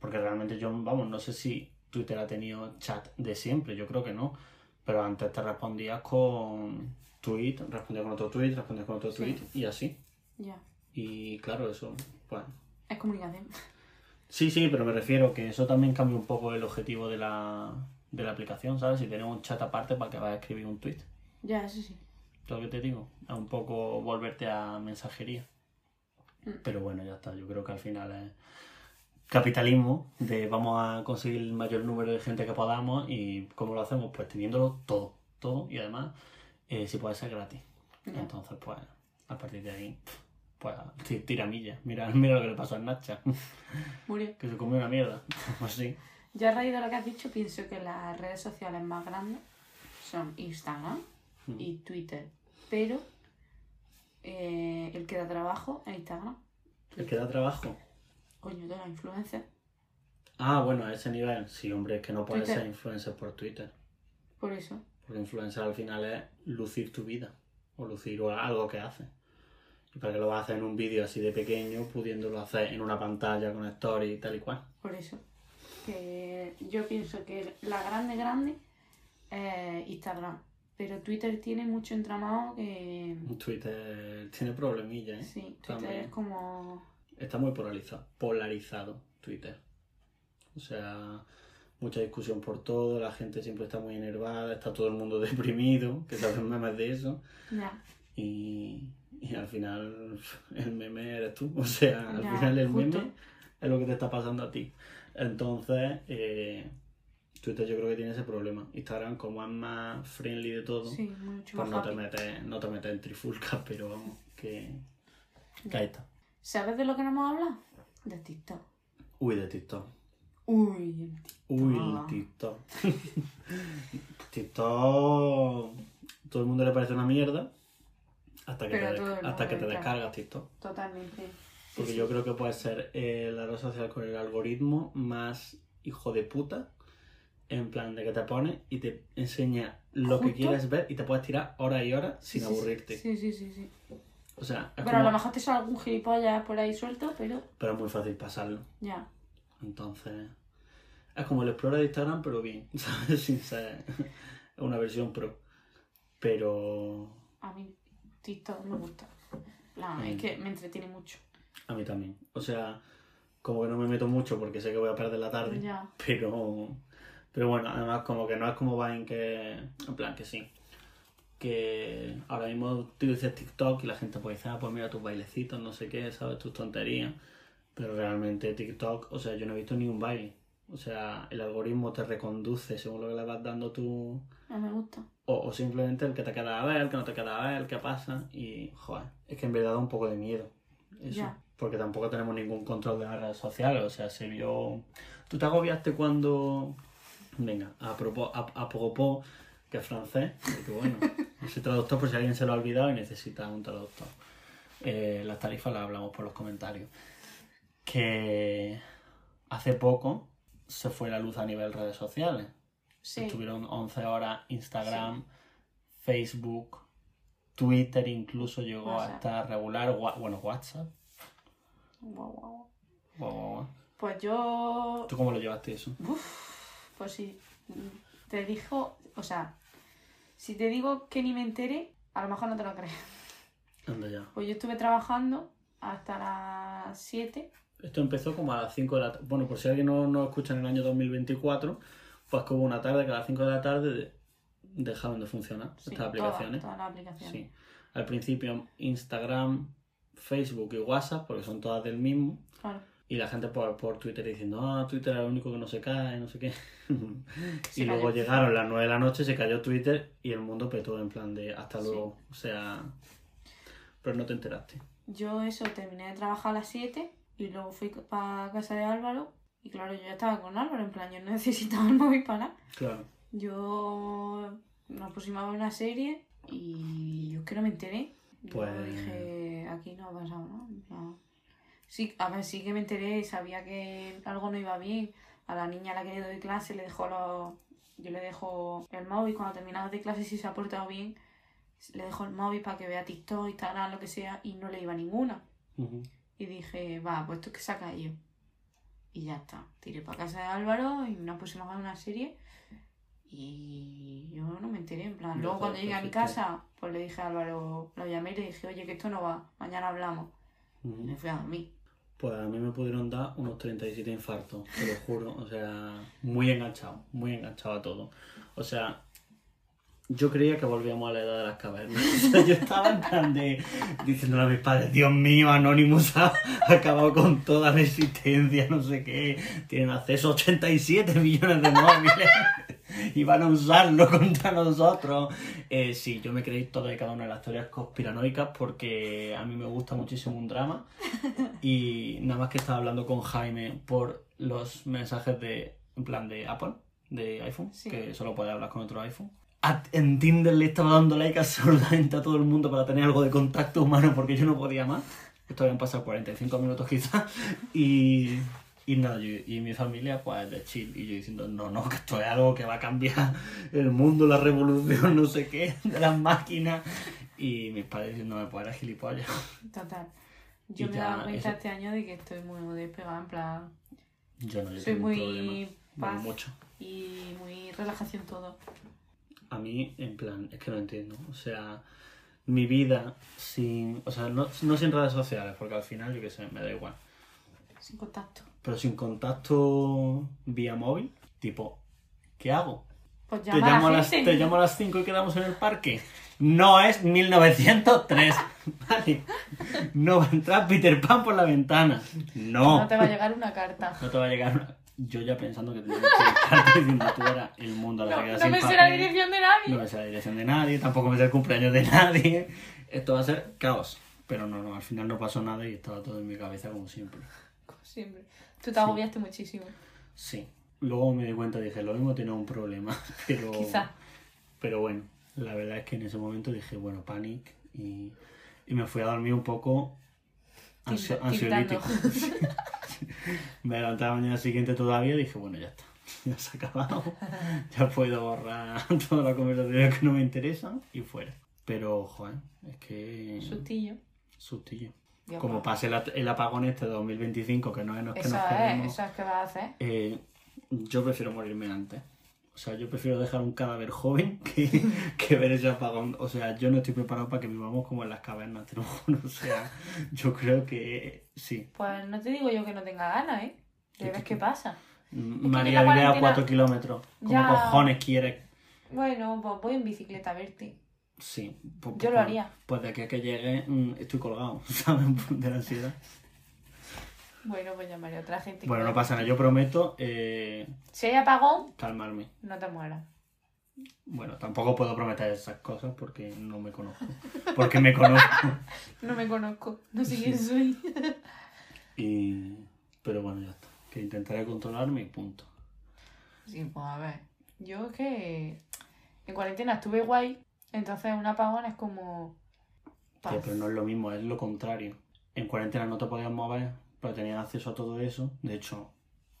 Porque realmente yo, vamos, no sé si Twitter ha tenido chat de siempre, yo creo que no. Pero antes te respondías con tweet, respondías con otro tweet, respondías con otro Sí. tweet y así. Ya. Y claro, eso, pues... Es comunicación. Sí, sí, pero me refiero que eso también cambia un poco el objetivo de la, de la aplicación, ¿sabes? Si tenemos un chat aparte para que vayas a escribir un tweet. Ya, eso sí. Todo lo que te digo, es un poco volverte a mensajería. Mm. Pero bueno, ya está. Yo creo que al final es capitalismo de vamos a conseguir el mayor número de gente que podamos y ¿cómo lo hacemos? Pues teniéndolo todo, todo y además eh, si puede ser gratis. Entonces, pues a partir de ahí, pues ti- tira millas. Mira, (laughs) mira lo que le pasó a Nacha, Murió. que se comió una mierda. (laughs) Pues sí. Yo a raíz de lo que has dicho pienso que las redes sociales más grandes son Instagram Mm. y Twitter. Pero eh, el que da trabajo es Instagram. El que da trabajo. Coño, de la influencer. Ah, bueno, a ese nivel. Sí, hombre, es que no puedes ser influencer por Twitter. Por eso. Porque influencer al final es lucir tu vida. O lucir algo que haces. Para que lo vas a hacer en un vídeo así de pequeño, pudiéndolo hacer en una pantalla con story y tal y cual. Por eso. Que yo pienso que la grande, grande es Instagram. Pero Twitter tiene mucho entramado que. Twitter tiene problemillas, ¿eh? Sí, Twitter También. es como. Está muy polarizado, polarizado Twitter. O sea, mucha discusión por todo, la gente siempre está muy enervada, está todo el mundo (laughs) deprimido, que se hacen memes de eso. Ya. Y, y al final (laughs) el meme eres tú. O sea, al final el justo. meme es lo que te está pasando a ti. Entonces, eh, Twitter yo creo que tiene ese problema. Instagram, como es más friendly de todo, Sí, mucho pues no te, metes, no te metes en trifulcas, (laughs) pero vamos, que, que ahí está. ¿Sabes de lo que no hemos hablado? De TikTok. Uy, de TikTok. Uy, el TikTok. Uy, el TikTok. (laughs) TikTok. Todo el mundo le parece una mierda. Hasta que, Pero te, hasta que te descargas TikTok. Totalmente. Porque sí. yo creo que puede ser eh, la red social con el algoritmo más hijo de puta. En plan de que te pone y te enseña lo que quieres ver y te puedes tirar horas y horas sin Sí, aburrirte. Sí, sí, sí, sí. O sea, Pero a lo mejor te sale algún gilipollas por ahí suelto, pero pero es muy fácil pasarlo. ya. Entonces, es como el Explorer de Instagram, pero bien, (laughs) ¿sabes? Sin ser una versión pro. Pero A mí TikTok me gusta. La- Mm. Es que me entretiene mucho. a mí también. O sea, como que no me meto mucho porque sé que voy a perder la tarde. Ya. Pero, pero bueno, además como que no es como Vine que, en plan que sí. Que ahora mismo tú dices TikTok y la gente puede decir, ah, pues mira tus bailecitos, no sé qué, sabes, tus tonterías. Pero realmente TikTok, o sea, yo no he visto ni un baile. O sea, el algoritmo te reconduce según lo que le vas dando tú. No me gusta. O, o simplemente el que te queda a ver, el que no te queda a ver, qué pasa. Y, joder, es que en verdad da un poco de miedo. Eso. Porque tampoco tenemos ningún control de las redes sociales. O sea, se vio. ¿Tú te agobiaste cuando.? Venga, a propos, a, a propos, que es francés, porque bueno, (laughs) soy traductor por si alguien se lo ha olvidado y necesita un traductor. Eh, las tarifas las hablamos por los comentarios. Que hace poco se fue la luz a nivel redes sociales. Sí. Estuvieron 11 horas Instagram, Facebook, Twitter incluso llegó a WhatsApp. estar regular, bueno, WhatsApp. Guau, guau, guau. Pues yo. ¿Tú cómo lo llevaste eso? Pues sí. Te dijo. O sea, si te digo que ni me enteré, a lo mejor no te lo crees. Anda ya. Pues yo estuve trabajando hasta las 7. Esto empezó como a las 5 de la tarde. Bueno, por si alguien no nos escucha en el año 2024, pues que hubo una tarde que a las 5 de la tarde de- dejaron de funcionar Sí, estas aplicaciones. Todas, todas las aplicaciones. Sí. Al principio Instagram, Facebook y WhatsApp, porque son todas del mismo. Claro. Y la gente por, por Twitter diciendo, ah, Twitter es el único que no se cae, no sé qué. (laughs) Y luego cayó. llegaron las 9 de la noche, se cayó Twitter y el mundo petó en plan de hasta Sí. luego. O sea, pero no te enteraste. Yo eso, terminé de trabajar a las 7 y luego fui para casa de Álvaro. Y claro, yo ya estaba con Álvaro, en plan, yo no (laughs) necesitaba el móvil para nada. Claro. Yo nos pusimos a una serie y yo es que no me enteré. Yo Pues- dije, aquí no ha pasado nada. Sí, a ver, sí que me enteré, sabía que algo no iba bien. A la niña a la que le doy clase le dejo los... Yo le dejo el móvil cuando terminamos de clase, si se ha portado bien, le dejo el móvil para que vea TikTok, Instagram, lo que sea, y no le iba ninguna. Y dije, va, pues esto es que se ha caído. Y ya está. Tiré para casa de Álvaro y nos pusimos a ver una serie. Y yo no me enteré, en plan. Luego cuando llegué a mi casa, pues le dije a Álvaro, lo llamé y le dije, oye, que esto no va, mañana hablamos. Y Ujú. me fui a dormir. Pues a mí me pudieron dar unos 37 infartos, te lo juro. O sea, muy enganchado, muy enganchado a todo. O sea, yo creía que volvíamos a la edad de las cavernas. (laughs) O sea, yo estaba en plan de diciéndole a mis padres, Dios mío, Anonymous ha acabado con toda la existencia, no sé qué. Tienen acceso a 87 millones de móviles (laughs) y van a usarlo contra nosotros. Eh, sí, yo me creí todas y cada una de las teorías conspiranoicas porque a mí me gusta muchísimo un drama. Y nada más que estaba hablando con Jaime por los mensajes de, en plan de Apple, de iPhone, Sí. que solo puede hablar con otro iPhone. En Tinder le estaba dando like (laughs) absolutamente a todo el mundo para tener algo de contacto humano porque yo no podía más. Esto habían pasado 45 minutos quizás. Y, y nada, yo- y mi familia pues de chill. Y yo diciendo, no, no, que esto es algo que va a cambiar el mundo, la revolución, no sé qué, (laughs) de las máquinas. Y mis padres diciéndome, pues eres gilipollas. Total. Yo Y me he dado cuenta eso- este año de que estoy muy despegada, en plan. Yo no, yo Soy muy paz. mucho. Y muy relajación todo. A mí, en plan, es que no entiendo. O sea, mi vida sin. O sea, no, no sin redes sociales, porque al final, yo qué sé, me da igual. Sin contacto. Pero sin contacto vía móvil, tipo, ¿qué hago? Pues ¿Te llamo, a a la las. ¿Te llamo a las 5 y quedamos en el parque? No es 1903. (laughs) Vale. No va a entrar Peter Pan por la ventana. No. No te va a llegar una carta. No te va a llegar una- yo ya pensando que tenía que diciendo tú eras el mundo la No, no sin me sé la dirección de nadie. No me sé la dirección de nadie, tampoco me sé el cumpleaños de (laughs) nadie. Esto va a ser caos. Pero no, no, al final no pasó nada y estaba todo en mi cabeza como siempre. Como siempre. Tú te agobiaste muchísimo. Sí. Luego me di cuenta y dije, lo mismo tiene un problema. (laughs) Pero, Quizá. pero bueno, la verdad es que en ese momento dije, bueno, panic. Y, y me fui a dormir un poco ansiolítico. (laughs) me levanté la mañana siguiente todavía y dije, bueno, ya está. (laughs) Ya se ha acabado. (laughs) Ya puedo borrar (laughs) todas las conversaciones que no me interesan y fuera. Pero, joder, es que... Sustillo. Sustillo. Dios, Como pase el, apagón este de 2025, que no es lo que Eso nos es, queremos, eso es que vas a hacer. eh, yo prefiero morirme antes. O sea, yo prefiero dejar un cadáver joven (laughs) que, que ver ese apagón. O sea, yo no estoy preparado para que vivamos como en las cavernas, te lo juro. (laughs) O sea, yo creo que sí. Pues no te digo yo que no tenga ganas, ¿eh? De ver qué pasa. María vive a cuarentena- 4 kilómetros. ¿Cómo Ya. cojones quieres? Bueno, pues voy en bicicleta a verte. Sí. pues- Yo lo pues- haría. Pues de aquí a que llegue mm, estoy colgado, (laughs) ¿sabes? De la ansiedad. Bueno, pues llamaré a otra gente. que Bueno, no pasa nada. Yo prometo eh, Si hay apagón, calmarme. no te mueras. Bueno, tampoco puedo prometer esas cosas porque no me conozco. Porque me conozco. (laughs) No me conozco, no sé quién soy. Y... Pero bueno, ya está. Que intentaré controlarme y punto. Sí, pues a ver. Yo es que en cuarentena estuve guay, entonces un apagón es como. paz. Tío, pero no es lo mismo, es lo contrario. En cuarentena no te podías mover, pero tenías acceso a todo eso. De hecho,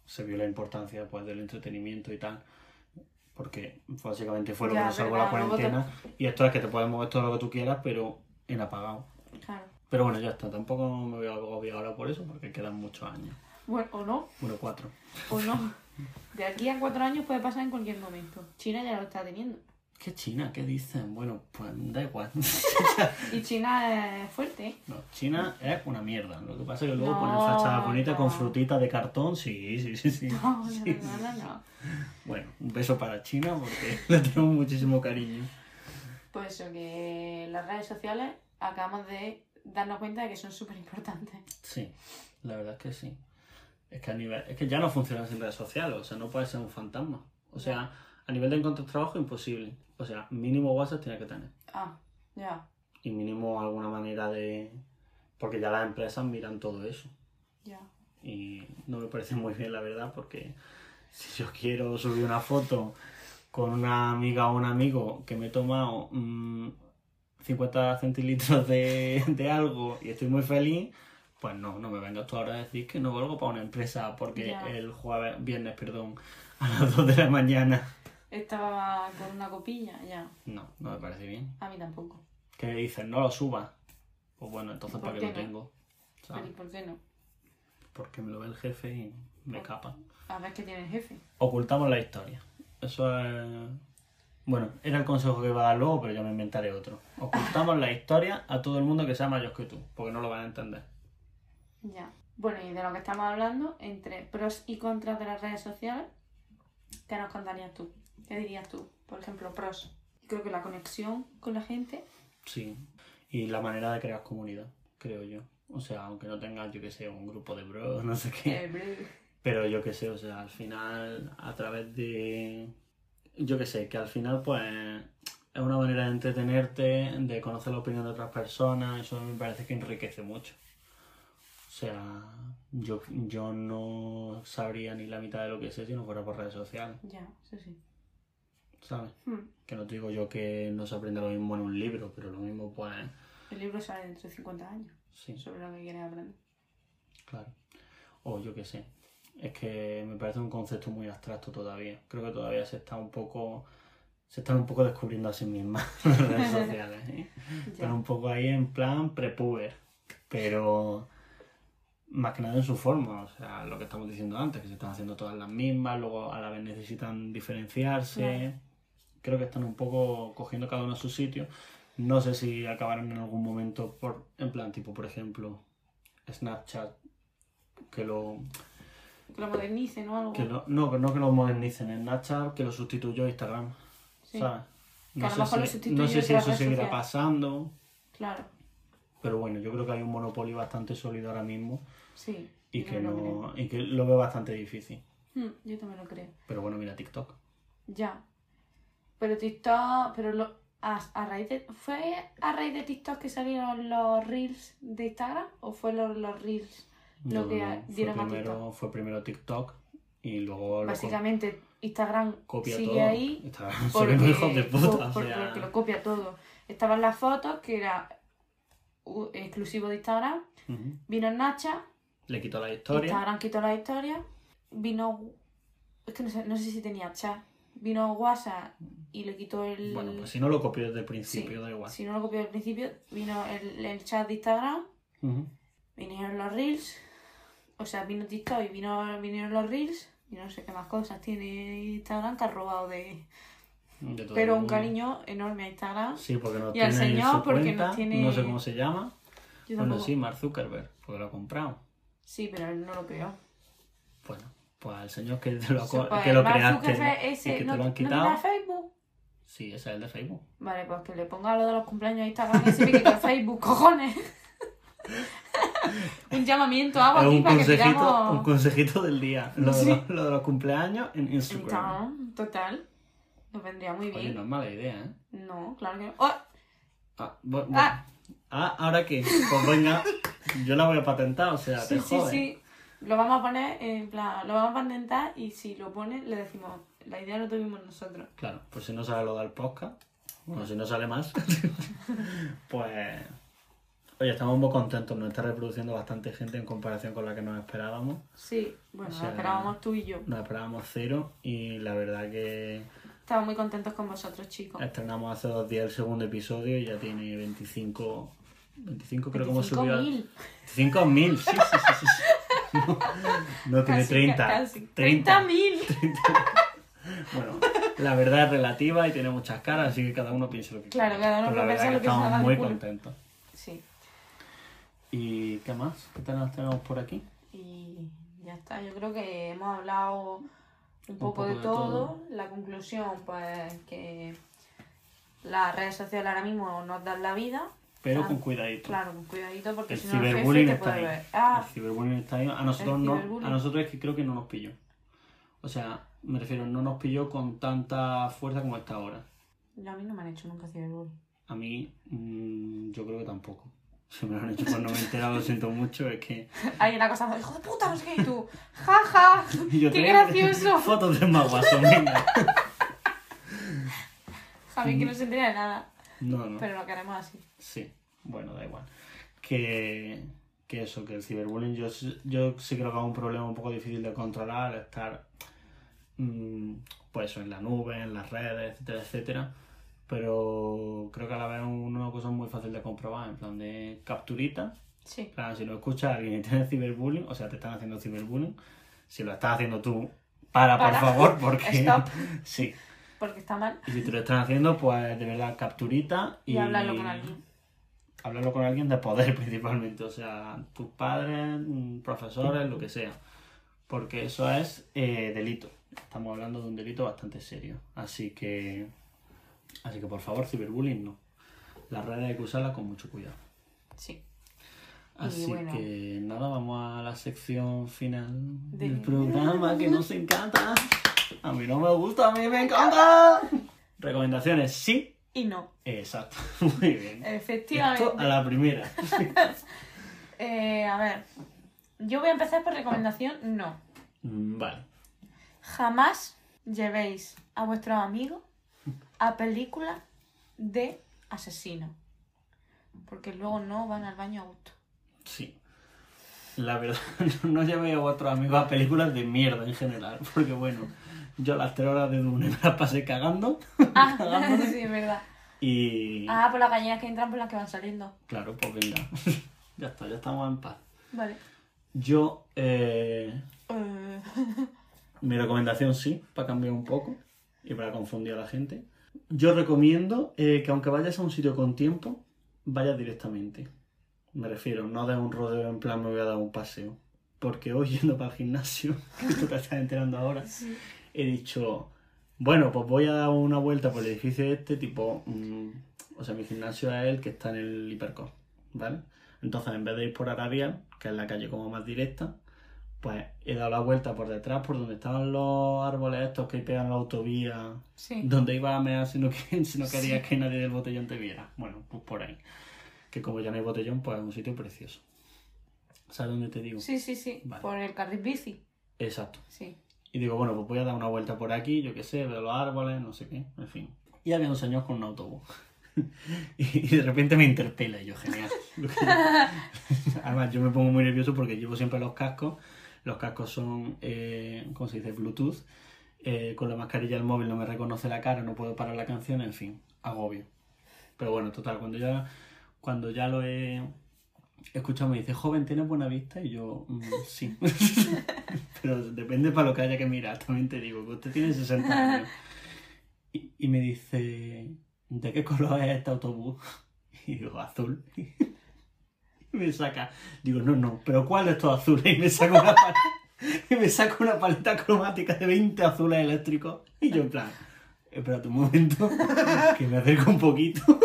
se vio la importancia pues, del entretenimiento y tal. Porque básicamente fue lo Ya, que nos salvó la te- cuarentena. Y esto es que te puedes mover todo lo que tú quieras, pero en apagado. Claro. Pero bueno, ya está. Tampoco me voy a agobiar ahora por eso, porque quedan muchos años. Bueno, o no, Bueno, cuatro. o no. (laughs) De aquí a cuatro años puede pasar en cualquier momento. China ya lo está teniendo. ¿Qué China? ¿Qué dicen? Bueno, pues da igual. (laughs) Y China es fuerte. No, China es una mierda. Lo que pasa es que luego No, ponen fachadas bonitas con frutitas de cartón. Sí, sí, sí, sí. No, (laughs) no, Sí, no, no, no. Bueno, un beso para China porque (laughs) le tenemos muchísimo cariño. Pues eso, que las redes sociales acabamos de darnos cuenta de que son súper importantes. Sí, la verdad es que sí. Es que a nivel, es que ya no funcionan sin redes sociales, o sea, no puede ser un fantasma. O sea, a nivel de encontrar trabajo, imposible. O sea, mínimo WhatsApp tiene que tener. Ah, ya, Y mínimo alguna manera de. Porque ya las empresas miran todo eso. ya. Y no me parece muy bien, la verdad, porque si yo quiero subir una foto con una amiga o un amigo que me he tomado mm, 50 centilitros de, de algo y estoy muy feliz, pues no, no me vengas tú ahora a decir que no valgo para una empresa porque el jueves, viernes, perdón, a las 2 de la mañana. Estaba con una copilla, ya. No, no me parece bien. A mí tampoco. ¿Qué dices? No lo subas. Pues bueno, entonces ¿Por ¿para qué qué lo no? tengo? Pero ¿y ¿Sabes? por qué no? Porque me lo ve el jefe y me capa. A ver qué tiene el jefe. Ocultamos la historia. Eso es. Bueno, era el consejo que iba a dar luego, pero yo me inventaré otro. Ocultamos la historia a todo el mundo que sea mayor que tú, porque no lo van a entender. Ya. Bueno, y de lo que estamos hablando, entre pros y contras de las redes sociales, ¿qué nos contarías tú? ¿Qué dirías tú? Por ejemplo, pros. Creo que la conexión con la gente. Sí. Y la manera de crear comunidad, creo yo. O sea, aunque no tengas, yo que sé, un grupo de bros, (laughs) no sé qué. Pero yo que sé, o sea, al final, a través de. Yo que sé, que al final, pues. Es una manera de entretenerte, de conocer la opinión de otras personas, eso me parece que enriquece mucho. O sea, yo, yo no sabría ni la mitad de lo que sé si no fuera por redes sociales, Ya, eso sí. ¿Sabes? Hmm. Que no te digo yo que no se aprende lo mismo en un libro, pero lo mismo, pues, El libro sale dentro de 50 años sí. sobre lo que quieres aprender. Claro. O yo qué sé. Es que me parece un concepto muy abstracto todavía. Creo que todavía se está un poco. Se están un poco descubriendo a sí mismas (laughs) las redes (laughs) sociales. ¿eh? Están un poco ahí en plan prepuber. Pero más que nada en su forma. O sea, lo que estamos diciendo antes, que se están haciendo todas las mismas, luego a la vez necesitan diferenciarse. Claro. Creo que están un poco cogiendo cada uno su sitio. No sé si acabarán en algún momento por, en plan, tipo, por ejemplo, Snapchat, que lo, Que lo modernicen o algo. que lo- no, que no que lo modernicen en Snapchat, que lo sustituyó Instagram, Sí, ¿sabes? Que No a lo sé, mejor si, sustituye no sé si otra eso seguirá social. pasando, claro. pero bueno, yo creo que hay un monopolio bastante sólido ahora mismo Sí. y que, lo no, y que lo veo bastante difícil. Hmm, yo también lo creo. Pero bueno, mira TikTok. Ya. Pero TikTok, pero lo, a, a raíz de, ¿fue a raíz de TikTok que salieron los reels de Instagram o fue los, los reels lo No, que no, fue dieron a primero, TikTok? fue primero TikTok y luego Básicamente Instagram co- copia sigue todo. ahí Está- (laughs) (laughs) porque, de puta. por- o por- sea, porque lo copia todo. Estaban las fotos que era exclusivo de Instagram, vino Nacha, Le quitó la historia. Instagram quitó la historia, vino es que no sé, no sé si tenía chat, vino WhatsApp y le quitó el Bueno, pues si no lo copió desde el Sí, principio, da igual. Si no lo copió al principio, vino el, el chat de Instagram, vinieron los reels, o sea, vino TikTok y vino, vinieron los reels, y no sé qué más cosas tiene Instagram que ha robado de... De todo Pero el un cariño enorme a Instagram. Sí, porque nos Y al tiene en señor su porque cuenta, nos tiene- no sé cómo se llama. Yo Bueno, tampoco- sí, Mark Zuckerberg, porque lo ha comprado. Sí, pero él no lo creó. Bueno, pues al señor que, te lo, Sí, pues que lo creaste Zuckerberg y ese que no, te lo han ¿no quitado. Facebook? Sí, ese es el de Facebook. Vale, pues que le ponga lo de los cumpleaños a Instagram y se me quita Facebook, (laughs) cojones. (laughs) un llamamiento hago aquí un para que consejito, pidamos... un consejito del día. Lo, de Sí. los, lo de los cumpleaños en Instagram. Instagram, total. Nos vendría muy Oye, bien. no es mala idea, ¿eh? No, claro que no. ¡Oh! Ah, bu- bu- Ah. ah, ¿ahora qué? Pues venga, yo la voy a patentar, o sea, Sí, te sí, jode. sí. Lo vamos a poner, en plan, lo vamos a patentar y si lo pone, le decimos, la idea lo tuvimos nosotros. Claro, pues si no sale lo del podcast, bueno, si no sale más, (laughs) pues... Oye, estamos muy contentos, nos está reproduciendo bastante gente en comparación con la que nos esperábamos. Sí, bueno, O sea, lo esperábamos tú y yo. Nos esperábamos cero y la verdad que Estamos muy contentos con vosotros, chicos. estrenamos hace dos días el segundo episodio y ya tiene 25... 25 creo que hemos subido... 25.000. 25.000, sí, sí, sí, sí, sí. No, no tiene Casi, 30. casi. 30. 30.000. Bueno, la verdad es relativa y tiene muchas caras, así que cada uno piensa lo que Claro, quiera. cada uno piensa lo que se estamos muy culo. contentos. Sí, ¿Y qué más? ¿Qué tal nos tenemos por aquí? y ya está. Yo creo que hemos hablado un poco, poco de, de todo. todo. La conclusión, pues, que las redes sociales ahora mismo nos dan la vida. Pero con cuidadito. Claro, con cuidadito porque El si no ciberbullying está ahí. ver. Ah, El ciberbullying está ahí. A nosotros, no, a nosotros es que creo que no nos pilló. O sea, me refiero, no nos pilló con tanta fuerza como está ahora. a mí no me han hecho nunca ciberbullying. A mí, mm, yo creo que tampoco. (laughs) Si me lo han hecho cuando me he enterado, lo siento mucho, es que... (laughs) En la cosa, hijo de puta, no sé qué, y tú, jaja, (laughs) qué gracioso. Fotos de más guaso, venga. Javi que no se entera de nada, No, no. pero lo queremos así. Sí, bueno, da igual. Que, que eso, que el ciberbullying yo, sí- yo sí creo que es un problema un poco difícil de controlar, estar mm, pues en la nube, en las redes, etcétera, etcétera. Pero creo que a la vez es una cosa muy fácil de comprobar, en plan de capturita. Sí, plan, si lo escucha alguien y tiene ciberbullying, o sea, te están haciendo ciberbullying, si lo estás haciendo tú, para, por favor, porque... (laughs) Stop. (laughs) Sí. Porque está mal. Y si te lo están haciendo, pues de verdad, capturita y... Y hablarlo con alguien. Hablarlo con alguien de poder (laughs) principalmente, o sea, tus padres, mm, profesores, lo que sea. Porque eso es eh, delito. Estamos hablando de un delito bastante serio. Así que... Así que por favor, ciberbullying no. Las redes hay que usarlas con mucho cuidado. Sí. Así bueno. que nada, vamos a la sección final De- del programa que nos encanta. A mí no me gusta, a mí me encanta. (laughs) Recomendaciones, sí. Y no, Exacto, (laughs) muy bien. efectivamente. Esto a la primera. (laughs) Eh, a ver, yo voy a empezar por recomendación, no. Mm, Vale. Jamás llevéis a vuestros amigos a películas de asesino. Porque luego no van al baño a gusto. Sí. La verdad, no llevéis a vuestros amigos a películas de mierda en general. Porque bueno, yo las tres horas de Dune me las pasé cagando. (laughs) Ah, (laughs) sí, es verdad. Y Ah, por las gallinas que entran por las que van saliendo. claro, pues venga. (laughs) ya está, ya estamos en paz. Vale. Yo, eh, Eh, mi recomendación sí, para cambiar un poco y para confundir a la gente. Yo recomiendo eh, que aunque vayas a un sitio con tiempo, vayas directamente. Me refiero, no des un rodeo en plan me voy a dar un paseo. Porque hoy yendo para el gimnasio, que tú te estás enterando ahora, sí. He dicho, bueno, pues voy a dar una vuelta por el edificio este, tipo, mm, o sea, mi gimnasio es el que está en el Hipercor, ¿vale? Entonces, en vez de ir por Arabia, que es la calle como más directa, pues he dado la vuelta por detrás, por donde estaban los árboles estos que pegan la autovía, Sí. donde iba a mear si no, que- si no querías que nadie del botellón te viera. Bueno, pues por ahí. Que como ya no hay botellón, pues es un sitio precioso. ¿Sabes dónde te digo? Sí, sí, sí. Vale. Por el carril bici. Exacto. Sí. Y digo, bueno, pues voy a dar una vuelta por aquí, yo qué sé, veo los árboles, no sé qué, en fin. Y había un señor con un autobús. (laughs) y de repente me interpela y yo, genial. (laughs) Además, yo me pongo muy nervioso porque llevo siempre los cascos. Los cascos son, eh, ¿cómo se dice? Bluetooth. Eh, con la mascarilla del móvil no me reconoce la cara, no puedo parar la canción, en fin, agobio. Pero bueno, total, cuando ya, cuando ya lo he escuchado me dice, joven, ¿tienes buena vista? Y yo, "Mm, sí. (laughs) Pero depende para lo que haya que mirar, también te digo, que usted tiene 60 años. (laughs) Y, y me dice, ¿de qué color es este autobús? (laughs) Y digo, azul. Y me saca, digo, no, no, pero ¿cuál? Y me saca una paleta, y me saca una paleta cromática de 20 azules eléctricos. Y yo en plan, espérate un momento, que me acerco un poquito.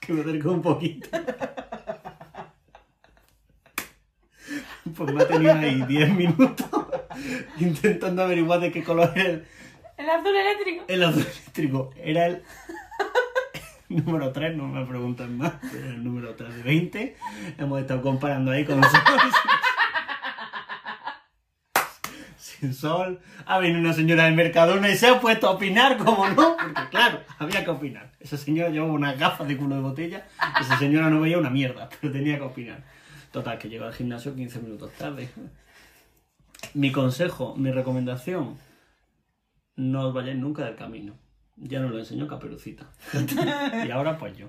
Que me acerco un poquito. Pues me ha tenido ahí 10 minutos (laughs) intentando averiguar de qué color era el, El azul eléctrico. el azul eléctrico. Era el (laughs) número 3, no me preguntan más, pero era el número 3 de 20. Hemos estado comparando ahí con sol. (laughs) Sin sol. Ha venido una señora del Mercadona y se ha puesto a opinar, como no, porque claro, había que opinar. Esa señora llevaba unas gafas de culo de botella. Esa señora no veía una mierda, pero tenía que opinar. Total, que llegó al gimnasio 15 minutos tarde. Mi consejo, mi recomendación, no os vayáis nunca del camino. Ya nos lo enseñó Caperucita. (laughs) y ahora pues yo.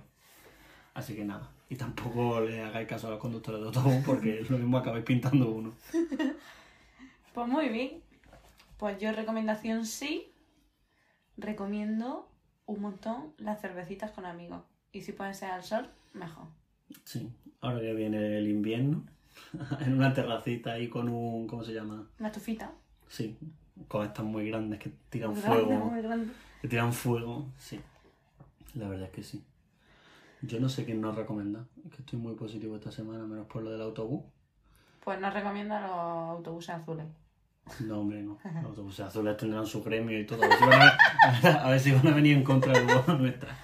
Así que nada. Y tampoco le hagáis caso a los conductores de autobús porque lo mismo acabáis pintando uno. (laughs) Pues muy bien. Pues yo recomendación sí. Recomiendo un montón las cervecitas con amigos. Y si pueden ser al sol, mejor. Sí. Ahora que viene el invierno, (laughs) en una terracita ahí con un... ¿Cómo se llama? Una estufita. Sí. Con estas muy grandes que tiran Muy grande, fuego. muy grande. Que tiran fuego, sí. La verdad es que sí. Yo no sé quién nos recomienda. Es que estoy muy positivo esta semana, menos por lo del autobús. Pues nos recomienda los autobuses azules. No, hombre, no. (laughs) Los autobuses azules tendrán su gremio y todo. A ver si van a, (laughs) a ver si van a venir en contra de nuestra.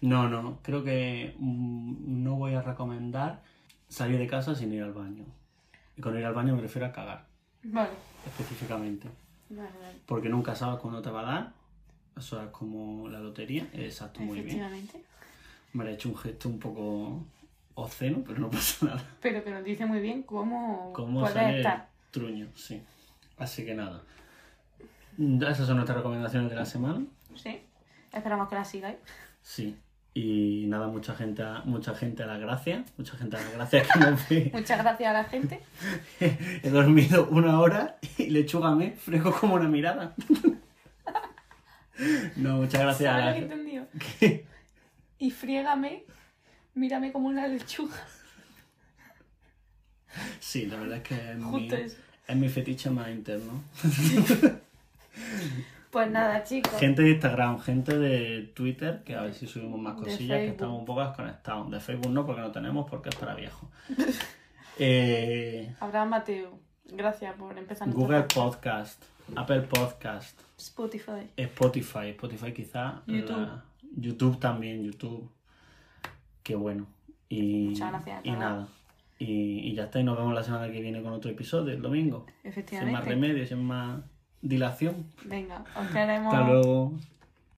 No, no. Creo que mm, no voy a recomendar salir de casa sin ir al baño. Y con ir al baño me refiero a cagar, Vale. específicamente. Vale, vale. Porque nunca sabes cuándo te va a dar. Eso es como la lotería. Exacto, muy bien. Efectivamente. Me ha hecho un gesto un poco obsceno, pero no (laughs) pasa nada. Pero que nos dice muy bien cómo, Cómo puede truño, sí. Así que nada. Esas son nuestras recomendaciones de la semana. Sí. Esperamos que la sigáis. Sí. Y nada, mucha gente, a- mucha gente a las gracias. Mucha gente a las gracias que nos (laughs) ve. Muchas gracias a la gente. (laughs) He dormido una hora y lechúgame, fresco como una mirada. (laughs) No, muchas gracias a ¿Sabes lo la. Y friégame, mírame como una lechuga. Sí, la verdad es que es mi, es mi fetiche más interno. Pues nada, chicos. Gente de Instagram, gente de Twitter, que a ver si subimos más cosillas, que estamos un poco desconectados. De Facebook no, porque no tenemos, porque es para viejos. (laughs) Eh, Abraham Mateo. Gracias por empezar. Google podcast. Apple Podcast, Spotify. Spotify, Spotify quizá. YouTube. la- YouTube también, YouTube. Qué bueno. Y, Muchas gracias y nada. Y, y ya está, y nos vemos la semana que viene con otro episodio, el domingo. Sin más Efectivamente. remedio, sin más dilación. Venga, os queremos. Hasta luego.